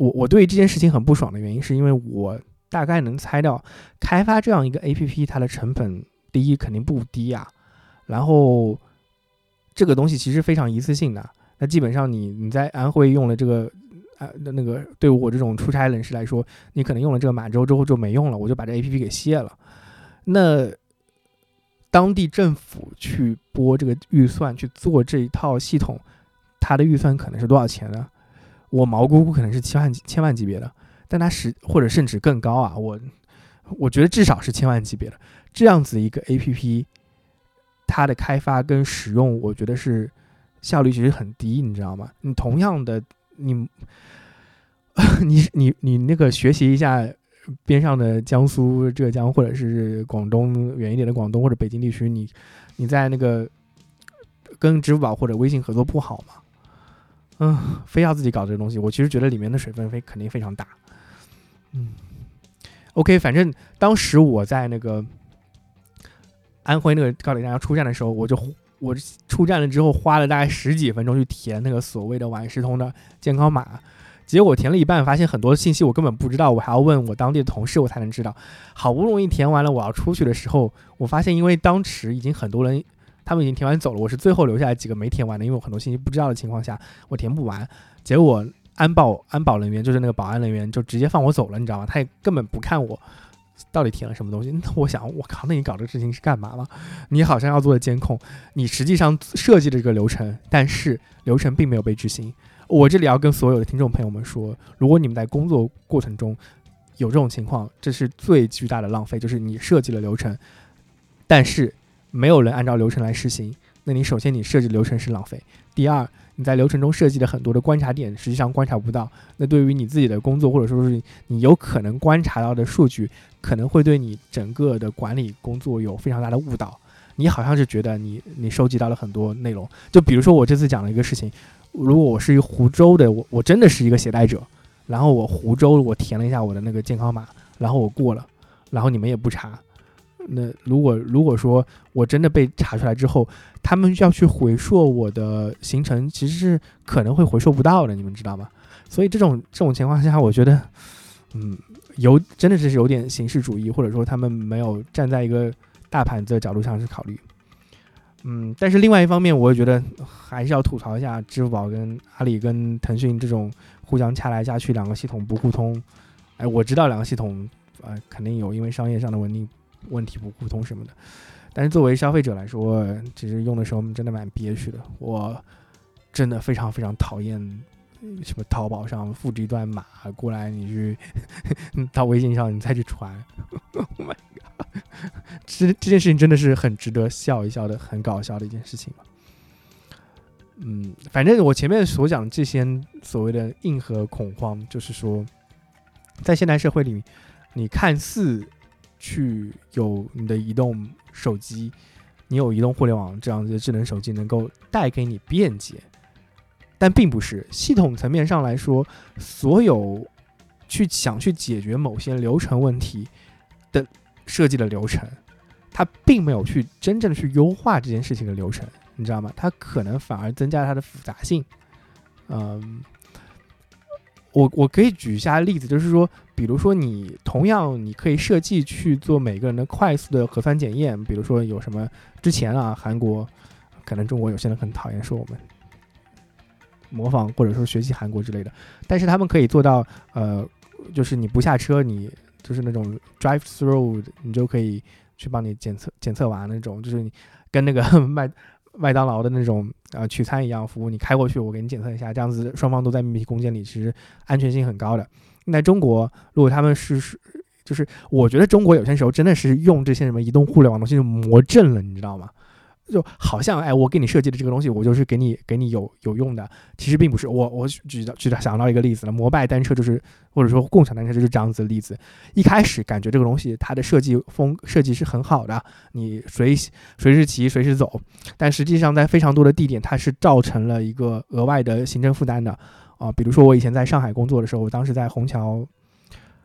我我对这件事情很不爽的原因，是因为我大概能猜到，开发这样一个 A P P，它的成本第一肯定不低啊，然后这个东西其实非常一次性的，那基本上你你在安徽用了这个。啊，那那个对我这种出差人士来说，你可能用了这个满洲之后就没用了，我就把这 A P P 给卸了。那当地政府去拨这个预算去做这一套系统，它的预算可能是多少钱呢？我毛估估可能是千万千万级别的，但它实或者甚至更高啊！我我觉得至少是千万级别的这样子一个 A P P，它的开发跟使用，我觉得是效率其实很低，你知道吗？你同样的。你，你你你那个学习一下边上的江苏、浙江或者是广东远一点的广东或者北京地区，你你在那个跟支付宝或者微信合作不好吗？嗯，非要自己搞这个东西，我其实觉得里面的水分非肯定非常大。嗯，OK，反正当时我在那个安徽那个高铁站要出站的时候，我就。我出站了之后，花了大概十几分钟去填那个所谓的晚时通的健康码，结果填了一半，发现很多信息我根本不知道，我还要问我当地的同事，我才能知道。好不容易填完了，我要出去的时候，我发现因为当时已经很多人，他们已经填完走了，我是最后留下来几个没填完的，因为我很多信息不知道的情况下，我填不完。结果安保安保人员就是那个保安人员就直接放我走了，你知道吗？他也根本不看我。到底填了什么东西？那我想，我靠，那你搞这个事情是干嘛了？你好像要做的监控，你实际上设计了这个流程，但是流程并没有被执行。我这里要跟所有的听众朋友们说，如果你们在工作过程中有这种情况，这是最巨大的浪费，就是你设计了流程，但是没有人按照流程来实行。那你首先你设计流程是浪费，第二。你在流程中设计了很多的观察点，实际上观察不到。那对于你自己的工作，或者说是你有可能观察到的数据，可能会对你整个的管理工作有非常大的误导。你好像是觉得你你收集到了很多内容，就比如说我这次讲了一个事情，如果我是一个湖州的，我我真的是一个携带者，然后我湖州我填了一下我的那个健康码，然后我过了，然后你们也不查。那如果如果说我真的被查出来之后，他们要去回溯我的行程，其实是可能会回溯不到的，你们知道吗？所以这种这种情况下，我觉得，嗯，有真的是有点形式主义，或者说他们没有站在一个大盘子的角度上去考虑。嗯，但是另外一方面，我也觉得还是要吐槽一下支付宝跟阿里跟腾讯这种互相掐来掐去，两个系统不互通。哎，我知道两个系统，呃，肯定有因为商业上的问题。问题不互通什么的，但是作为消费者来说，其实用的时候真的蛮憋屈的。我真的非常非常讨厌什么淘宝上复制一段码过来，你去 到微信上你再去传。Oh my god！这这件事情真的是很值得笑一笑的，很搞笑的一件事情嗯，反正我前面所讲这些所谓的硬核恐慌，就是说，在现代社会里，你看似。去有你的移动手机，你有移动互联网这样子的智能手机，能够带给你便捷，但并不是系统层面上来说，所有去想去解决某些流程问题的设计的流程，它并没有去真正的去优化这件事情的流程，你知道吗？它可能反而增加它的复杂性。嗯，我我可以举一下例子，就是说。比如说，你同样你可以设计去做每个人的快速的核酸检验。比如说有什么之前啊，韩国可能中国有些人很讨厌说我们模仿或者说学习韩国之类的，但是他们可以做到，呃，就是你不下车，你就是那种 drive through，你就可以去帮你检测检测完那种，就是你跟那个 麦麦当劳的那种呃取餐一样服务，你开过去，我给你检测一下，这样子双方都在密闭空间里，其实安全性很高的。在中国，如果他们是是，就是我觉得中国有些时候真的是用这些什么移动互联网东西就魔怔了，你知道吗？就好像哎，我给你设计的这个东西，我就是给你给你有有用的，其实并不是。我我举到举到想到一个例子了，摩拜单车就是或者说共享单车就是这样子的例子。一开始感觉这个东西它的设计风设计是很好的，你随随时骑随时走，但实际上在非常多的地点，它是造成了一个额外的行政负担的。啊，比如说我以前在上海工作的时候，我当时在虹桥，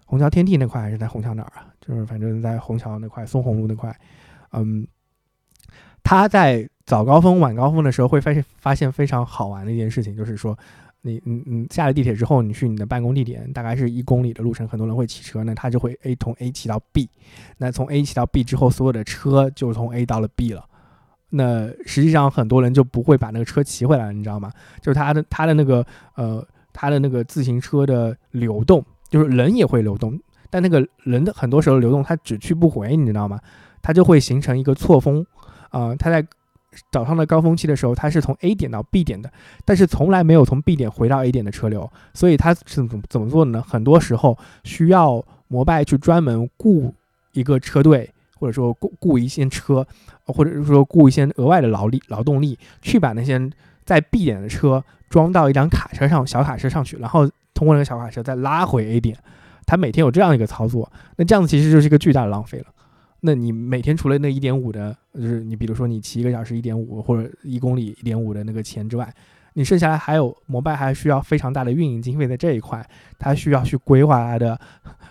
虹桥天地那块还是在虹桥哪儿啊？就是反正在虹桥那块，松虹路那块，嗯，他在早高峰、晚高峰的时候会发现发现非常好玩的一件事情，就是说。你你你下了地铁之后，你去你的办公地点，大概是一公里的路程，很多人会骑车，那他就会 A 从 A 骑到 B，那从 A 骑到 B 之后，所有的车就从 A 到了 B 了，那实际上很多人就不会把那个车骑回来，你知道吗？就是他的他的那个呃他的那个自行车的流动，就是人也会流动，但那个人的很多时候流动他只去不回，你知道吗？他就会形成一个错峰，啊，他在。早上的高峰期的时候，它是从 A 点到 B 点的，但是从来没有从 B 点回到 A 点的车流，所以它是怎么怎么做的呢？很多时候需要摩拜去专门雇一个车队，或者说雇雇一些车，或者是说雇一些额外的劳力劳动力，去把那些在 B 点的车装到一辆卡车上，小卡车上去，然后通过那个小卡车再拉回 A 点。他每天有这样一个操作，那这样子其实就是一个巨大的浪费了。那你每天除了那一点五的，就是你比如说你骑一个小时一点五或者一公里一点五的那个钱之外，你剩下来还有摩拜还需要非常大的运营经费在这一块，它需要去规划它的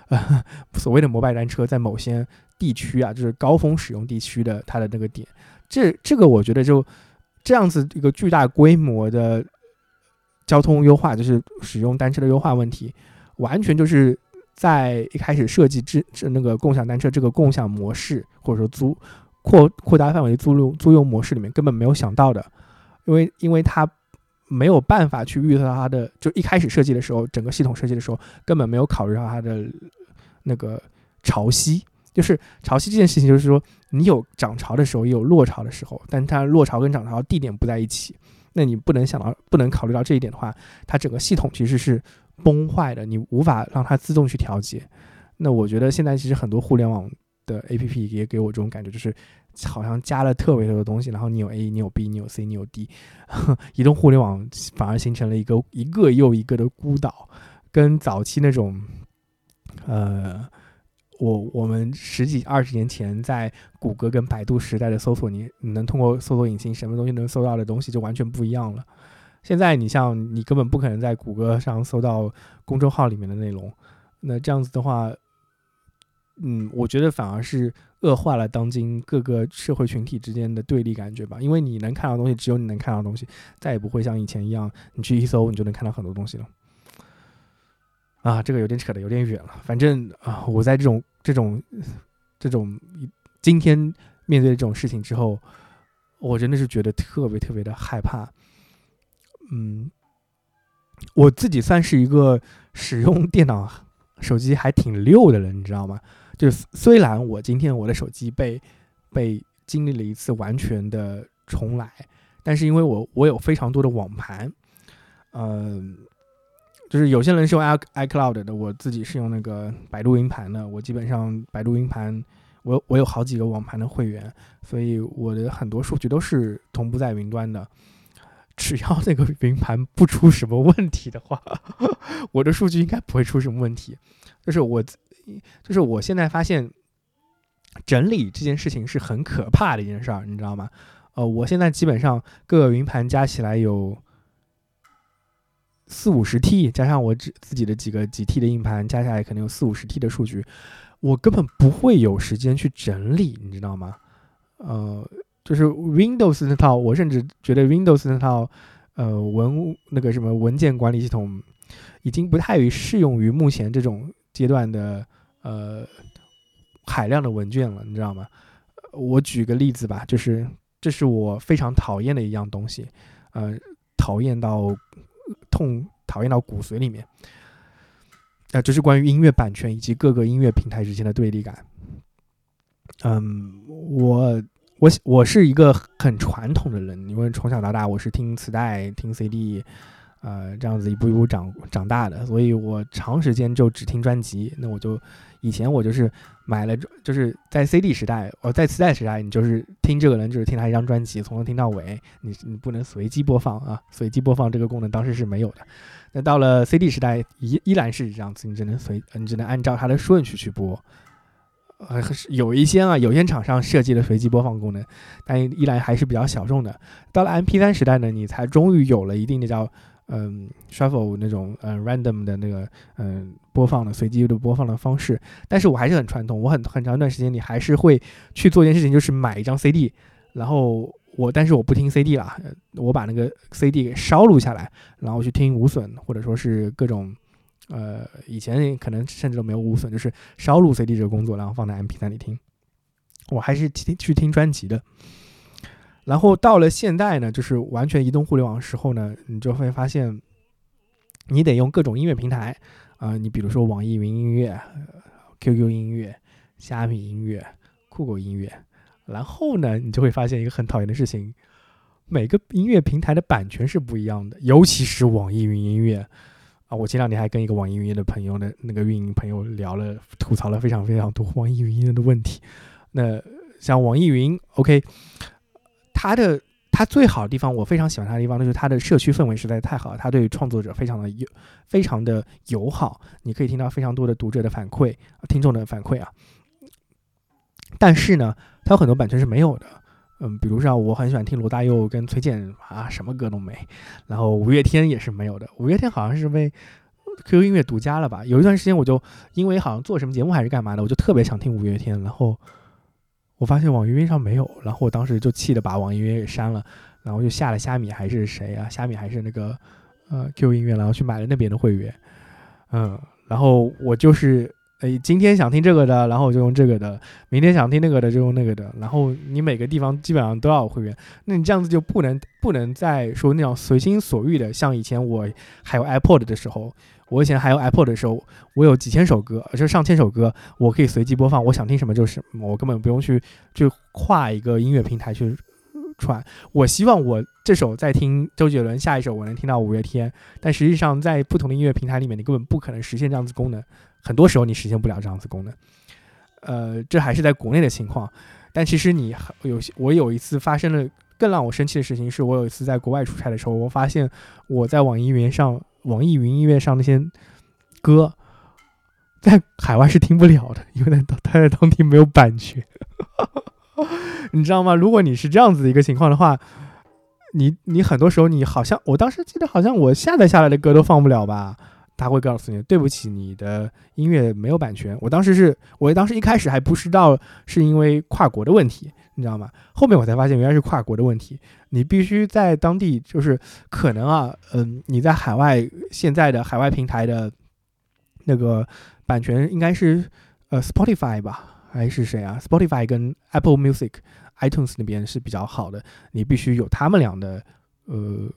呃 所谓的摩拜单车在某些地区啊，就是高峰使用地区的它的那个点，这这个我觉得就这样子一个巨大规模的交通优化，就是使用单车的优化问题，完全就是。在一开始设计之这那个共享单车这个共享模式，或者说租扩扩大范围租用租用模式里面根本没有想到的，因为因为它没有办法去预测它的，就一开始设计的时候，整个系统设计的时候根本没有考虑到它的那个潮汐，就是潮汐这件事情，就是说你有涨潮的时候，也有落潮的时候，但它落潮跟涨潮地点不在一起，那你不能想到不能考虑到这一点的话，它整个系统其实是。崩坏的，你无法让它自动去调节。那我觉得现在其实很多互联网的 APP 也给我这种感觉，就是好像加了特别多的东西，然后你有 A，你有 B，你有 C，你有 D，移动互联网反而形成了一个一个又一个的孤岛，跟早期那种，呃，我我们十几二十年前在谷歌跟百度时代的搜索，你你能通过搜索引擎什么东西能搜到的东西就完全不一样了。现在你像你根本不可能在谷歌上搜到公众号里面的内容，那这样子的话，嗯，我觉得反而是恶化了当今各个社会群体之间的对立感觉吧。因为你能看到东西，只有你能看到东西，再也不会像以前一样，你去一搜你就能看到很多东西了。啊，这个有点扯的有点远了。反正啊，我在这种这种这种今天面对这种事情之后，我真的是觉得特别特别的害怕。嗯，我自己算是一个使用电脑、手机还挺溜的人，你知道吗？就虽然我今天我的手机被被经历了一次完全的重来，但是因为我我有非常多的网盘，嗯，就是有些人是用 i iCloud 的，我自己是用那个百度云盘的。我基本上百度云盘，我我有好几个网盘的会员，所以我的很多数据都是同步在云端的。只要那个云 盘不出什么问题的话，我的数据应该不会出什么问题。就是我，就是我现在发现整理这件事情是很可怕的一件事儿，你知道吗？呃，我现在基本上各个云盘加起来有四五十 T，加上我自自己的几个几 T 的硬盘，加起来可能有四五十 T 的数据，我根本不会有时间去整理，你知道吗？呃。就是 Windows 那套，我甚至觉得 Windows 那套，呃，文那个什么文件管理系统，已经不太于适用于目前这种阶段的呃海量的文件了，你知道吗？我举个例子吧，就是这是我非常讨厌的一样东西，呃，讨厌到痛，讨厌到骨髓里面。啊，就是关于音乐版权以及各个音乐平台之间的对立感。嗯，我。我我是一个很传统的人，因为从小到大我是听磁带、听 CD，呃，这样子一步一步长长大的，所以我长时间就只听专辑。那我就以前我就是买了，就是在 CD 时代，我在磁带时代，你就是听这个人就是听他一张专辑，从头听到尾，你你不能随机播放啊，随机播放这个功能当时是没有的。那到了 CD 时代，依依然是这样子，你只能随，你只能按照它的顺序去播。呃，有一些啊，有些厂商设计了随机播放功能，但依然还是比较小众的。到了 MP3 时代呢，你才终于有了一定的叫嗯 shuffle 那种嗯 random 的那个嗯播放的随机的播放的方式，但是我还是很传统，我很很长一段时间里还是会去做一件事情，就是买一张 CD，然后我但是我不听 CD 了，我把那个 CD 给烧录下来，然后去听无损或者说是各种呃以前可能甚至都没有无损，就是烧录 CD 这个工作，然后放在 MP3 里听，我还是听去听专辑的。然后到了现代呢，就是完全移动互联网的时候呢，你就会发现，你得用各种音乐平台啊，你比如说网易云音乐、QQ 音乐、虾米音乐、酷狗音乐，然后呢，你就会发现一个很讨厌的事情，每个音乐平台的版权是不一样的，尤其是网易云音乐啊，我前两天还跟一个网易云音乐的朋友的那个运营朋友聊了，吐槽了非常非常多网易云音乐的问题。那像网易云，OK。它的它最好的地方，我非常喜欢它的地方，就是它的社区氛围实在太好了。它对创作者非常的友，非常的友好。你可以听到非常多的读者的反馈、听众的反馈啊。但是呢，它有很多版权是没有的。嗯，比如说我很喜欢听罗大佑跟崔健啊，什么歌都没。然后五月天也是没有的。五月天好像是被 QQ 音乐独家了吧？有一段时间我就因为好像做什么节目还是干嘛的，我就特别想听五月天，然后。我发现网易云上没有，然后我当时就气得把网易云给删了，然后就下了虾米还是谁啊？虾米还是那个呃 Q 音乐，然后去买了那边的会员，嗯，然后我就是诶今天想听这个的，然后我就用这个的；明天想听那个的就用那个的。然后你每个地方基本上都要有会员，那你这样子就不能不能再说那种随心所欲的，像以前我还有 iPod 的时候。我以前还有 iPod 的时候，我有几千首歌，就上千首歌，我可以随机播放，我想听什么就是，我根本不用去去跨一个音乐平台去传。我希望我这首在听周杰伦，下一首我能听到五月天，但实际上在不同的音乐平台里面，你根本不可能实现这样子功能，很多时候你实现不了这样子功能。呃，这还是在国内的情况，但其实你有我有一次发生了更让我生气的事情，是我有一次在国外出差的时候，我发现我在网易云上。网易云音乐上那些歌，在海外是听不了的，因为在它在当地没有版权，你知道吗？如果你是这样子的一个情况的话，你你很多时候你好像，我当时记得好像我下载下来的歌都放不了吧？他会告诉你，对不起，你的音乐没有版权。我当时是我当时一开始还不知道是因为跨国的问题。你知道吗？后面我才发现原来是跨国的问题。你必须在当地，就是可能啊，嗯，你在海外现在的海外平台的那个版权应该是呃 Spotify 吧，还是谁啊？Spotify 跟 Apple Music、iTunes 那边是比较好的。你必须有他们俩的呃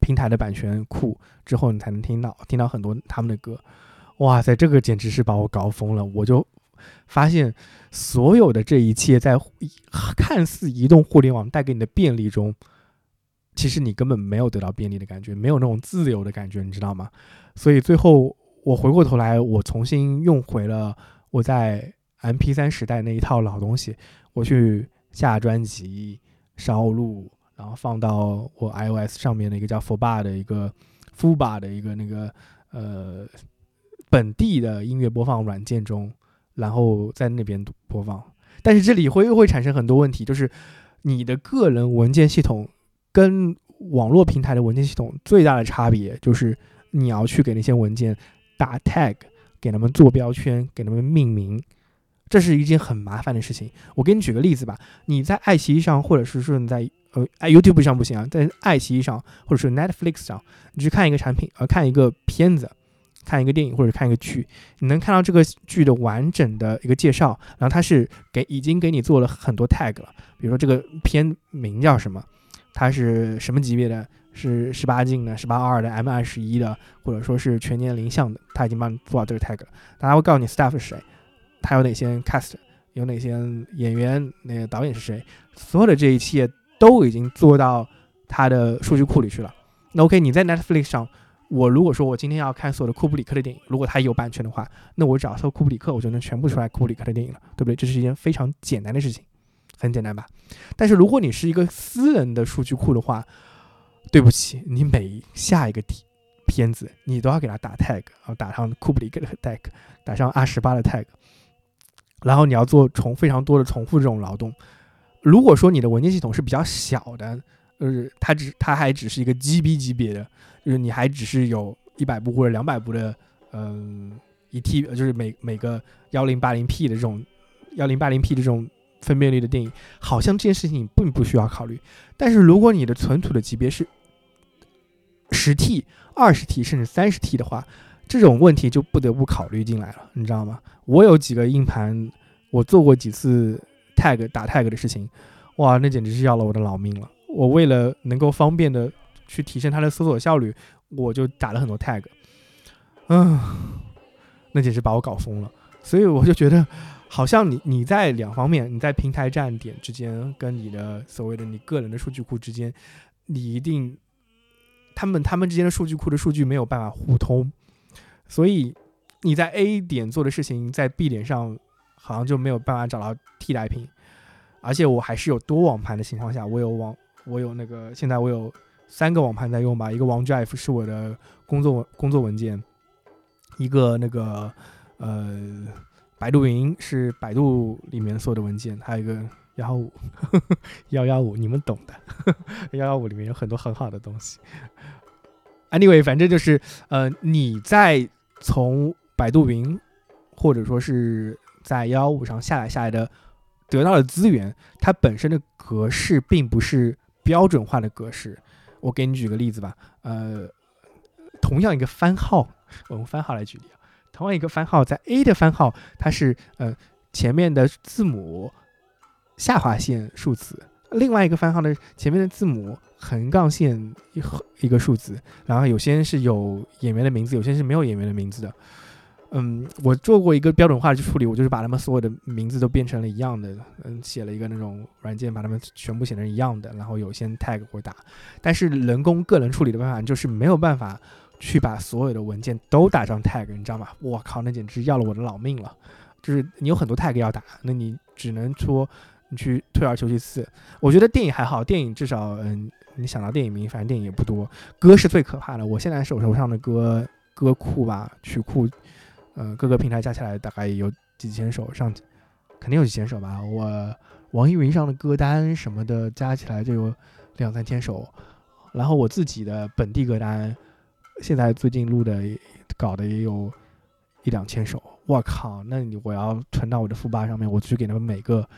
平台的版权库之后，你才能听到听到很多他们的歌。哇塞，这个简直是把我搞疯了！我就。发现所有的这一切，在看似移动互联网带给你的便利中，其实你根本没有得到便利的感觉，没有那种自由的感觉，你知道吗？所以最后我回过头来，我重新用回了我在 MP3 时代那一套老东西，我去下专辑、烧录，然后放到我 iOS 上面的一个叫 Fuba 的一个 Fuba 的一个那个呃本地的音乐播放软件中。然后在那边播放，但是这里会又会产生很多问题，就是你的个人文件系统跟网络平台的文件系统最大的差别就是你要去给那些文件打 tag，给他们做标签，给他们命名，这是一件很麻烦的事情。我给你举个例子吧，你在爱奇艺上，或者是说你在呃 YouTube 上不行啊，在爱奇艺上或者是 Netflix 上，你去看一个产品，呃，看一个片子。看一个电影或者看一个剧，你能看到这个剧的完整的一个介绍，然后它是给已经给你做了很多 tag 了，比如说这个片名叫什么，它是什么级别的，是十八进的、十八二的、M 二十一的，或者说是全年龄向的，它已经帮你做好这个 tag 了。大家会告诉你 staff 是谁，他有哪些 cast，有哪些演员，那个导演是谁，所有的这一切都已经做到它的数据库里去了。那 OK，你在 Netflix 上。我如果说我今天要看所有的库布里克的电影，如果他有版权的话，那我只要搜库布里克，我就能全部出来库布里克的电影了，对不对？这是一件非常简单的事情，很简单吧？但是如果你是一个私人的数据库的话，对不起，你每下一个片子，你都要给它打 tag，然后打上库布里克的 tag，打上二十八的 tag，然后你要做重非常多的重复这种劳动。如果说你的文件系统是比较小的，就是它只它还只是一个 GB 级别的，就是你还只是有一百部或者两百部的，嗯，一 T 就是每每个幺零八零 P 的这种幺零八零 P 的这种分辨率的电影，好像这件事情你并不需要考虑。但是如果你的存储的级别是十 T、二十 T 甚至三十 T 的话，这种问题就不得不考虑进来了，你知道吗？我有几个硬盘，我做过几次 tag 打 tag 的事情，哇，那简直是要了我的老命了。我为了能够方便的去提升它的搜索效率，我就打了很多 tag，嗯，那简直把我搞疯了。所以我就觉得，好像你你在两方面，你在平台站点之间跟你的所谓的你个人的数据库之间，你一定。他们他们之间的数据库的数据没有办法互通，所以你在 A 点做的事情，在 B 点上好像就没有办法找到替代品。而且我还是有多网盘的情况下，我有网，我有那个现在我有三个网盘在用吧，一个 OneDrive 是我的工作工作文件，一个那个呃百度云是百度里面所有的文件，还有一个幺幺五 幺幺五，你们懂的，幺幺五里面有很多很好的东西。Anyway，反正就是呃，你在从百度云或者说是在幺幺五上下载下来的得到的资源，它本身的格式并不是标准化的格式。我给你举个例子吧，呃，同样一个番号，我用番号来举例啊，同样一个番号，在 A 的番号，它是呃前面的字母下划线数字，另外一个番号的前面的字母。横杠线一一个数字，然后有些是有演员的名字，有些是没有演员的名字的。嗯，我做过一个标准化的处理，我就是把他们所有的名字都变成了一样的，嗯，写了一个那种软件，把他们全部写成一样的，然后有些 tag 会打。但是人工个人处理的办法就是没有办法去把所有的文件都打上 tag，你知道吗？我靠，那简直要了我的老命了。就是你有很多 tag 要打，那你只能说你去退而求其次。我觉得电影还好，电影至少嗯。你想到电影名，反正电影也不多。歌是最可怕的。我现在手头上的歌歌库吧，曲库，呃，各个平台加起来大概有几千首，上肯定有几千首吧。我网易云上的歌单什么的加起来就有两三千首。然后我自己的本地歌单，现在最近录的搞的也有一两千首。我靠，那你我要存到我的副吧上面，我去给他们每个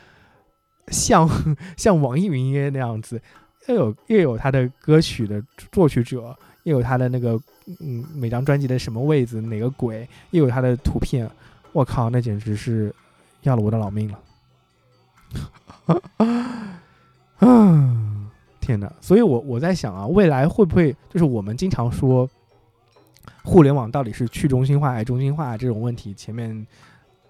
像 像网易云音乐那样子。又有又有他的歌曲的作曲者，又有他的那个嗯每张专辑的什么位置哪个鬼，又有他的图片，我靠，那简直是要了我的老命了！啊，天哪！所以我我在想啊，未来会不会就是我们经常说互联网到底是去中心化还是中心化这种问题？前面。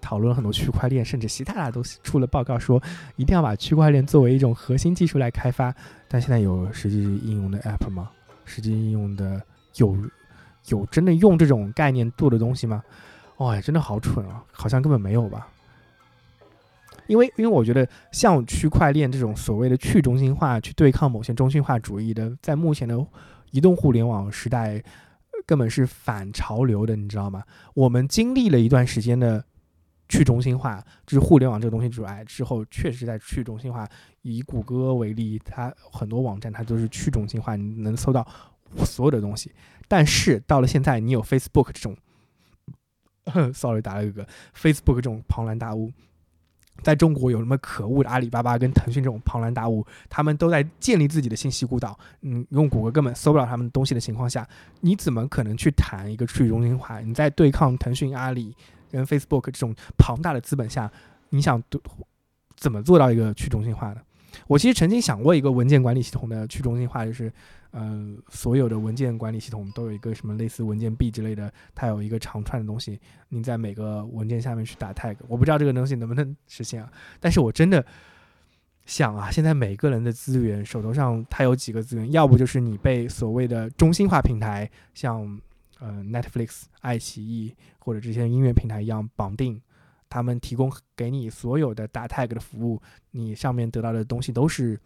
讨论了很多区块链，甚至习大大都出了报告说，一定要把区块链作为一种核心技术来开发。但现在有实际应用的 App 吗？实际应用的有有真的用这种概念做的东西吗？哇，真的好蠢啊！好像根本没有吧？因为因为我觉得像区块链这种所谓的去中心化去对抗某些中心化主义的，在目前的移动互联网时代，根本是反潮流的，你知道吗？我们经历了一段时间的。去中心化就是互联网这个东西出来之后，确实在去中心化。以谷歌为例，它很多网站它都是去中心化，你能搜到所有的东西。但是到了现在，你有 Facebook 这种，sorry 打了一个 Facebook 这种庞然大物，在中国有什么可恶的阿里巴巴跟腾讯这种庞然大物，他们都在建立自己的信息孤岛。嗯，用谷歌根本搜不了他们东西的情况下，你怎么可能去谈一个去中心化？你在对抗腾讯、阿里。跟 Facebook 这种庞大的资本下，你想怎么做到一个去中心化的？我其实曾经想过一个文件管理系统的去中心化，就是，呃，所有的文件管理系统都有一个什么类似文件壁之类的，它有一个长串的东西，你在每个文件下面去打 tag。我不知道这个东西能不能实现啊？但是我真的想啊，现在每个人的资源手头上，他有几个资源，要不就是你被所谓的中心化平台，像。呃，Netflix、爱奇艺或者这些音乐平台一样绑定，他们提供给你所有的打 tag 的服务，你上面得到的东西都是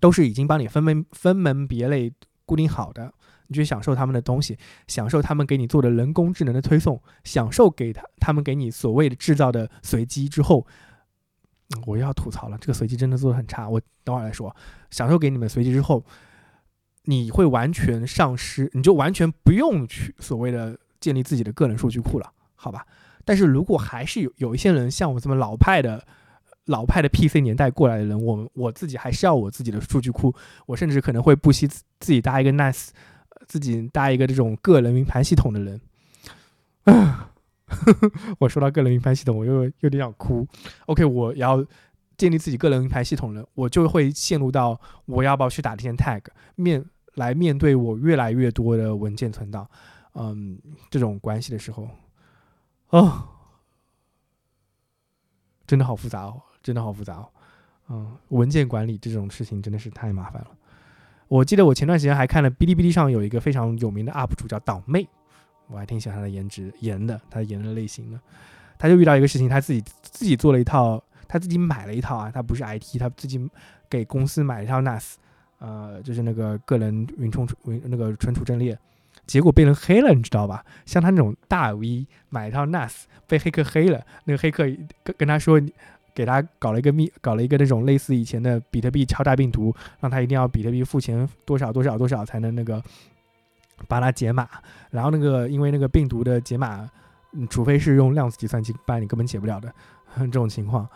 都是已经帮你分门分门别类固定好的，你去享受他们的东西，享受他们给你做的人工智能的推送，享受给他他们给你所谓的制造的随机之后，我要吐槽了，这个随机真的做的很差。我等会儿来说，享受给你们随机之后，你会完全丧失，你就完全不用去所谓的建立自己的个人数据库了，好吧？但是如果还是有有一些人像我这么老派的、老派的 PC 年代过来的人，我我自己还是要我自己的数据库，我甚至可能会不惜自己搭一个 NAS，自己搭一个这种个人云盘系统的人。我说到个人云盘系统，我又有点想哭。OK，我要建立自己个人云盘系统了，我就会陷入到我要不要去打这些 tag 面来面对我越来越多的文件存档，嗯，这种关系的时候，哦，真的好复杂哦，真的好复杂哦，嗯，文件管理这种事情真的是太麻烦了。我记得我前段时间还看了哔哩哔哩上有一个非常有名的 UP 主叫党妹。我还挺喜欢她的颜值，颜的，她的颜的类型的。他就遇到一个事情，他自己自己做了一套，他自己买了一套啊，他不是 IT，他自己给公司买了一套 NAS，呃，就是那个个人云充云那个存储阵列，结果被人黑了，你知道吧？像他那种大 V 买一套 NAS 被黑客黑了，那个黑客跟跟他说，给他搞了一个密，搞了一个那种类似以前的比特币敲诈病毒，让他一定要比特币付钱多少多少多少才能那个。把它解码，然后那个因为那个病毒的解码，除非是用量子计算机，不然你根本解不了的 这种情况，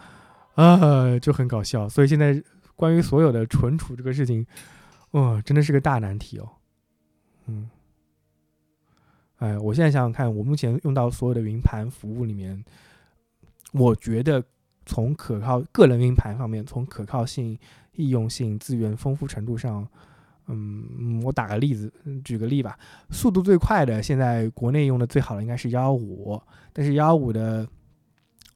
啊，就很搞笑。所以现在关于所有的存储这个事情，哦，真的是个大难题哦。嗯，哎，我现在想想看，我目前用到所有的云盘服务里面，我觉得从可靠个人云盘方面，从可靠性、易用性、资源丰富程度上。嗯，我打个例子，举个例吧。速度最快的，现在国内用的最好的应该是幺幺五，但是幺幺五的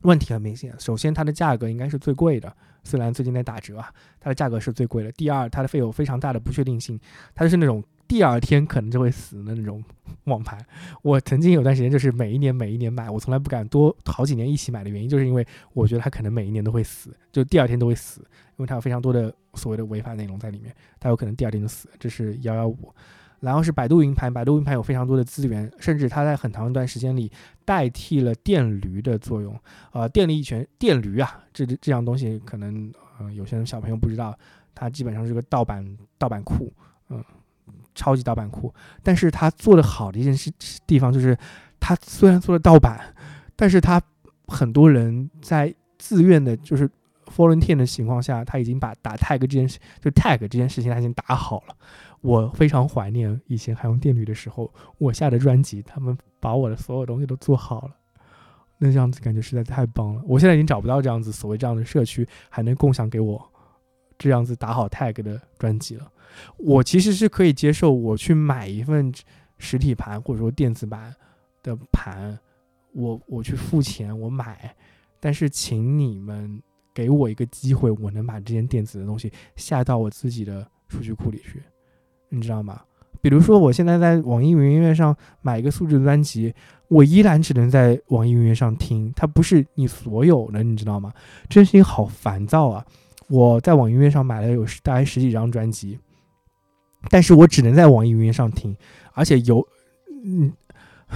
问题很明显。首先，它的价格应该是最贵的，虽然最近在打折啊，它的价格是最贵的。第二，它的费用非常大的不确定性，它是那种第二天可能就会死的那种 网盘。我曾经有段时间就是每一年每一年买，我从来不敢多好几年一起买的原因，就是因为我觉得它可能每一年都会死，就第二天都会死。因为它有非常多的所谓的违法内容在里面，它有可能第二天就死。这是幺幺五，然后是百度云盘，百度云盘有非常多的资源，甚至它在很长一段时间里代替了电驴的作用。呃，电力全电驴啊，这这样东西可能呃有些小朋友不知道，它基本上是个盗版盗版库，嗯，超级盗版库。但是它做的好的一件事地方就是，它虽然做了盗版，但是它很多人在自愿的，就是。volunteer 的情况下，他已经把打 tag 这件事，就 tag 这件事情他已经打好了。我非常怀念以前还用电驴的时候，我下的专辑，他们把我的所有东西都做好了，那这样子感觉实在太棒了。我现在已经找不到这样子所谓这样的社区还能共享给我这样子打好 tag 的专辑了。我其实是可以接受我去买一份实体盘或者说电子版的盘，我我去付钱我买，但是请你们。给我一个机会，我能把这件电子的东西下到我自己的数据库里去，你知道吗？比如说，我现在在网易云音乐上买一个数字专辑，我依然只能在网易云音乐上听，它不是你所有的，你知道吗？真心好烦躁啊！我在网易云上买了有大概十几张专辑，但是我只能在网易云上听，而且有，嗯。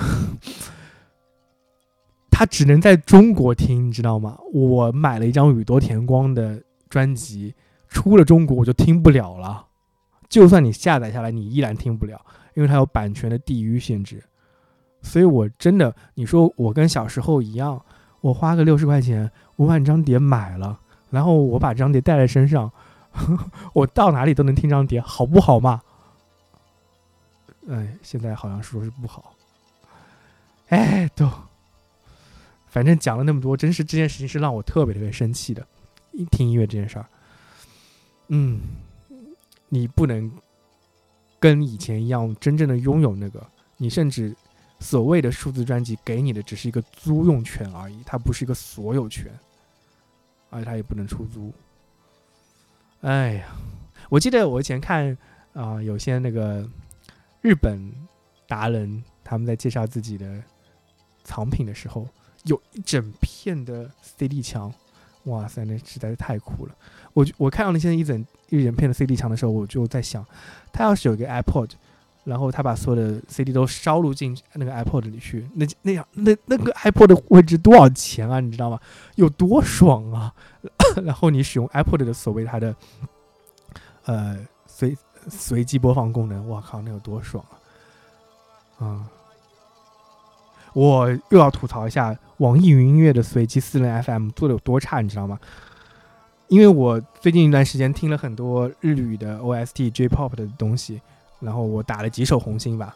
他只能在中国听，你知道吗？我买了一张宇多田光的专辑，出了中国我就听不了了。就算你下载下来，你依然听不了，因为它有版权的地域限制。所以我真的，你说我跟小时候一样，我花个六十块钱，我把这张碟买了，然后我把这张碟带在身上，我到哪里都能听张碟，好不好嘛？哎，现在好像说是不好。哎，都。反正讲了那么多，真是这件事情是让我特别特别生气的。听音乐这件事儿，嗯，你不能跟以前一样真正的拥有那个。你甚至所谓的数字专辑给你的只是一个租用权而已，它不是一个所有权，而且它也不能出租。哎呀，我记得我以前看啊，有些那个日本达人他们在介绍自己的藏品的时候。有一整片的 CD 墙，哇塞，那实在是太酷了！我我看到那些一整一整片的 CD 墙的时候，我就在想，他要是有一个 iPod，然后他把所有的 CD 都烧录进那个 iPod 里去，那那样那那个 iPod 的位置多少钱啊？你知道吗？有多爽啊！然后你使用 iPod 的所谓它的呃随随机播放功能，我靠，那有多爽啊！啊，我又要吐槽一下网易云音乐的随机私人 FM 做的有多差，你知道吗？因为我最近一段时间听了很多日语的 OST、J-pop 的东西，然后我打了几首红心吧。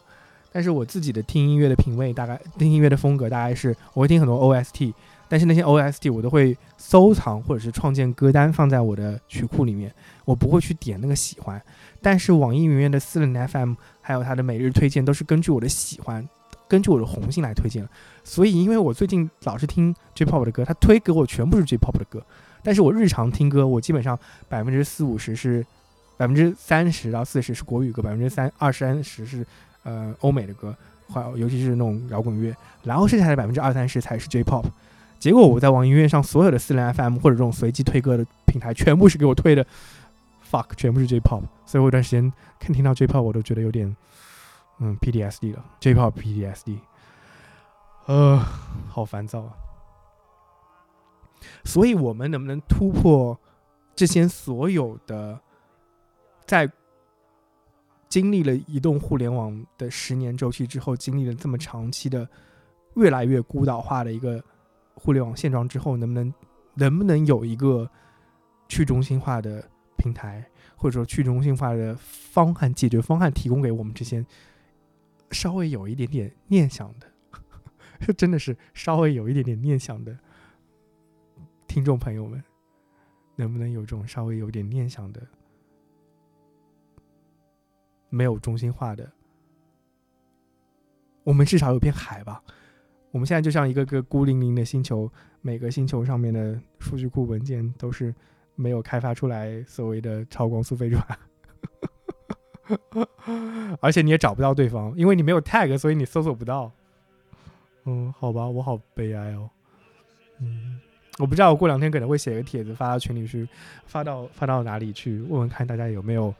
但是我自己的听音乐的品味，大概听音乐的风格，大概是我会听很多 OST，但是那些 OST 我都会收藏或者是创建歌单放在我的曲库里面，我不会去点那个喜欢。但是网易云音乐的私人 FM 还有它的每日推荐都是根据我的喜欢，根据我的红心来推荐。所以因为我最近老是听 J-pop 的歌，它推给我全部是 J-pop 的歌。但是我日常听歌，我基本上百分之四五十是，百分之三十到四十是国语歌，百分之三二三十是呃欧美的歌，或尤其是那种摇滚乐，然后剩下的百分之二三十才是 J-pop。结果我在网易音乐上所有的私人 FM 或者这种随机推歌的平台，全部是给我推的 fuck，全部是 J-pop。所以我有段时间看听到 J-pop 我都觉得有点嗯 PDSD 了，J-pop PDSD，呃，好烦躁啊。所以，我们能不能突破这些所有的，在经历了移动互联网的十年周期之后，经历了这么长期的越来越孤岛化的一个互联网现状之后，能不能能不能有一个去中心化的平台，或者说去中心化的方案解决方案，提供给我们这些稍微有一点点念想的，真的是稍微有一点点念想的。听众朋友们，能不能有这种稍微有点念想的、没有中心化的？我们至少有片海吧。我们现在就像一个个孤零零的星球，每个星球上面的数据库文件都是没有开发出来所谓的超光速飞船，而且你也找不到对方，因为你没有 tag，所以你搜索不到。嗯，好吧，我好悲哀哦。嗯。我不知道，我过两天可能会写个帖子发到群里去，发到发到哪里去问问看大家有没有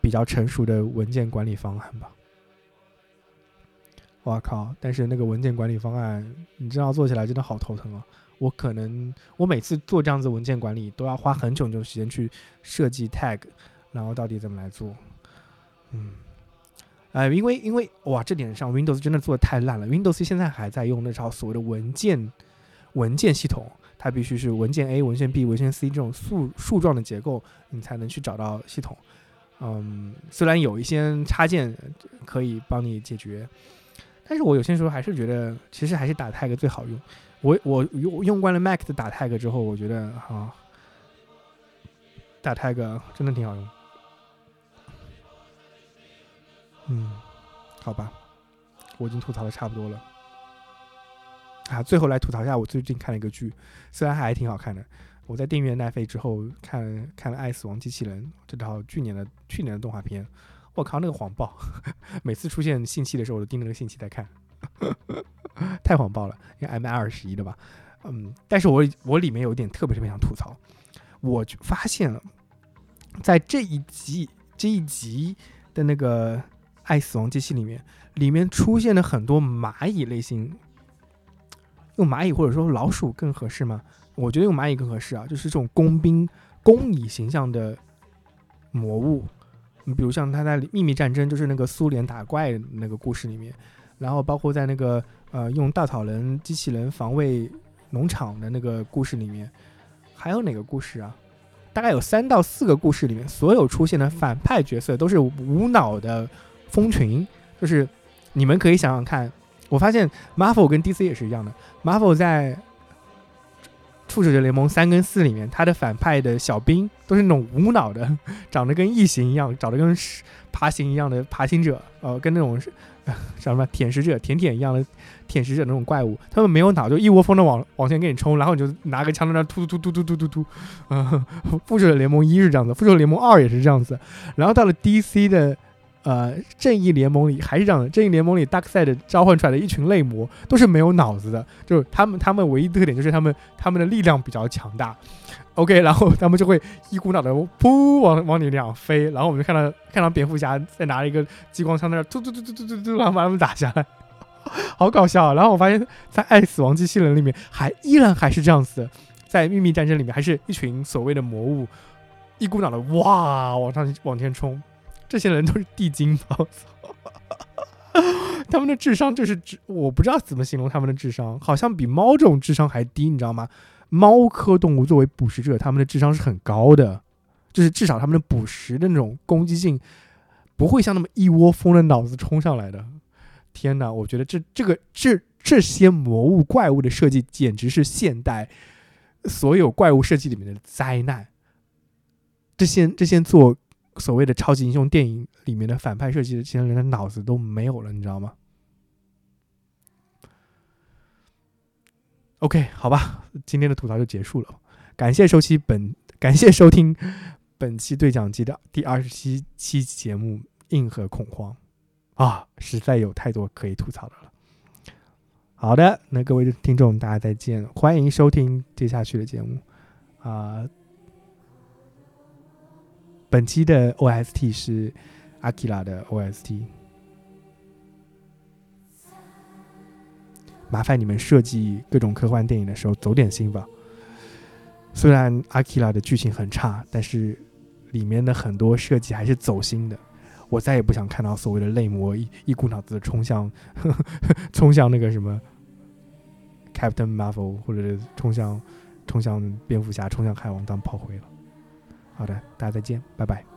比较成熟的文件管理方案吧。哇靠！但是那个文件管理方案，你知道做起来真的好头疼啊！我可能我每次做这样子文件管理都要花很久很久时间去设计 tag，然后到底怎么来做？嗯，哎，因为因为哇，这点上 Windows 真的做的太烂了。Windows 现在还在用那套所谓的文件文件系统。它必须是文件 A、文件 B、文件 C 这种树树状的结构，你才能去找到系统。嗯，虽然有一些插件可以帮你解决，但是我有些时候还是觉得，其实还是打 tag 最好用。我我用用惯了 Mac 的打 tag 之后，我觉得啊，打 tag 真的挺好用。嗯，好吧，我已经吐槽的差不多了。啊，最后来吐槽一下，我最近看了一个剧，虽然还挺好看的。我在订阅奈飞之后看看了《爱死亡机器人》这套去年的去年的动画片，我靠，那个谎报，每次出现信息的时候，我都盯着那个信息在看，太谎报了，因为 M I 二十一的吧。嗯，但是我我里面有一点特别特别想吐槽，我就发现了，在这一集这一集的那个《爱死亡机器》里面，里面出现了很多蚂蚁类型。用蚂蚁或者说老鼠更合适吗？我觉得用蚂蚁更合适啊，就是这种工兵、工蚁形象的魔物。你比如像他在《秘密战争》，就是那个苏联打怪那个故事里面，然后包括在那个呃用稻草人机器人防卫农场的那个故事里面，还有哪个故事啊？大概有三到四个故事里面，所有出现的反派角色都是无脑的蜂群，就是你们可以想想看。我发现 Marvel 跟 DC 也是一样的。Marvel 在《复仇者联盟三》跟四里面，他的反派的小兵都是那种无脑的，长得跟异形一样，长得跟爬行一样的爬行者，呃，跟那种 叫什么舔食者、舔舔一样的舔食者那种怪物，他们没有脑，就一窝蜂的往往前给你冲，然后你就拿个枪在那突突突突突突突突。嗯，复仇者联盟一是这样子，复仇者联盟二也是这样子，然后到了 DC 的。呃，正义联盟里还是这样的，正义联盟里 Darkseid 召唤出来的一群类魔都是没有脑子的，就是他们他们唯一特点就是他们他们的力量比较强大。OK，然后他们就会一股脑的噗往往你脸上飞，然后我们就看到看到蝙蝠侠在拿着一个激光枪在那突突突突突突突，然后把他们打下来，好搞笑。然后我发现，在爱死亡机器人里面还依然还是这样子的，在秘密战争里面还是一群所谓的魔物，一股脑的哇往上往前冲，这些人都是地精，他们的智商就是智，我不知道怎么形容他们的智商，好像比猫这种智商还低，你知道吗？猫科动物作为捕食者，它们的智商是很高的，就是至少它们的捕食的那种攻击性不会像那么一窝蜂的脑子冲上来的。天哪，我觉得这这个这这些魔物怪物的设计简直是现代所有怪物设计里面的灾难。这些这些做所谓的超级英雄电影里面的反派设计的这些人的脑子都没有了，你知道吗？OK，好吧，今天的吐槽就结束了。感谢收听本，感谢收听本期对讲机的第二十七期节目《硬核恐慌》啊，实在有太多可以吐槽的了。好的，那各位听众，大家再见，欢迎收听接下去的节目啊。本期的 OST 是阿基拉的 OST。麻烦你们设计各种科幻电影的时候走点心吧。虽然阿基拉的剧情很差，但是里面的很多设计还是走心的。我再也不想看到所谓的泪魔一一股脑子冲向呵呵 冲向那个什么 Captain Marvel，或者是冲向冲向蝙蝠侠、冲向海王当炮灰了。好的，大家再见，拜拜。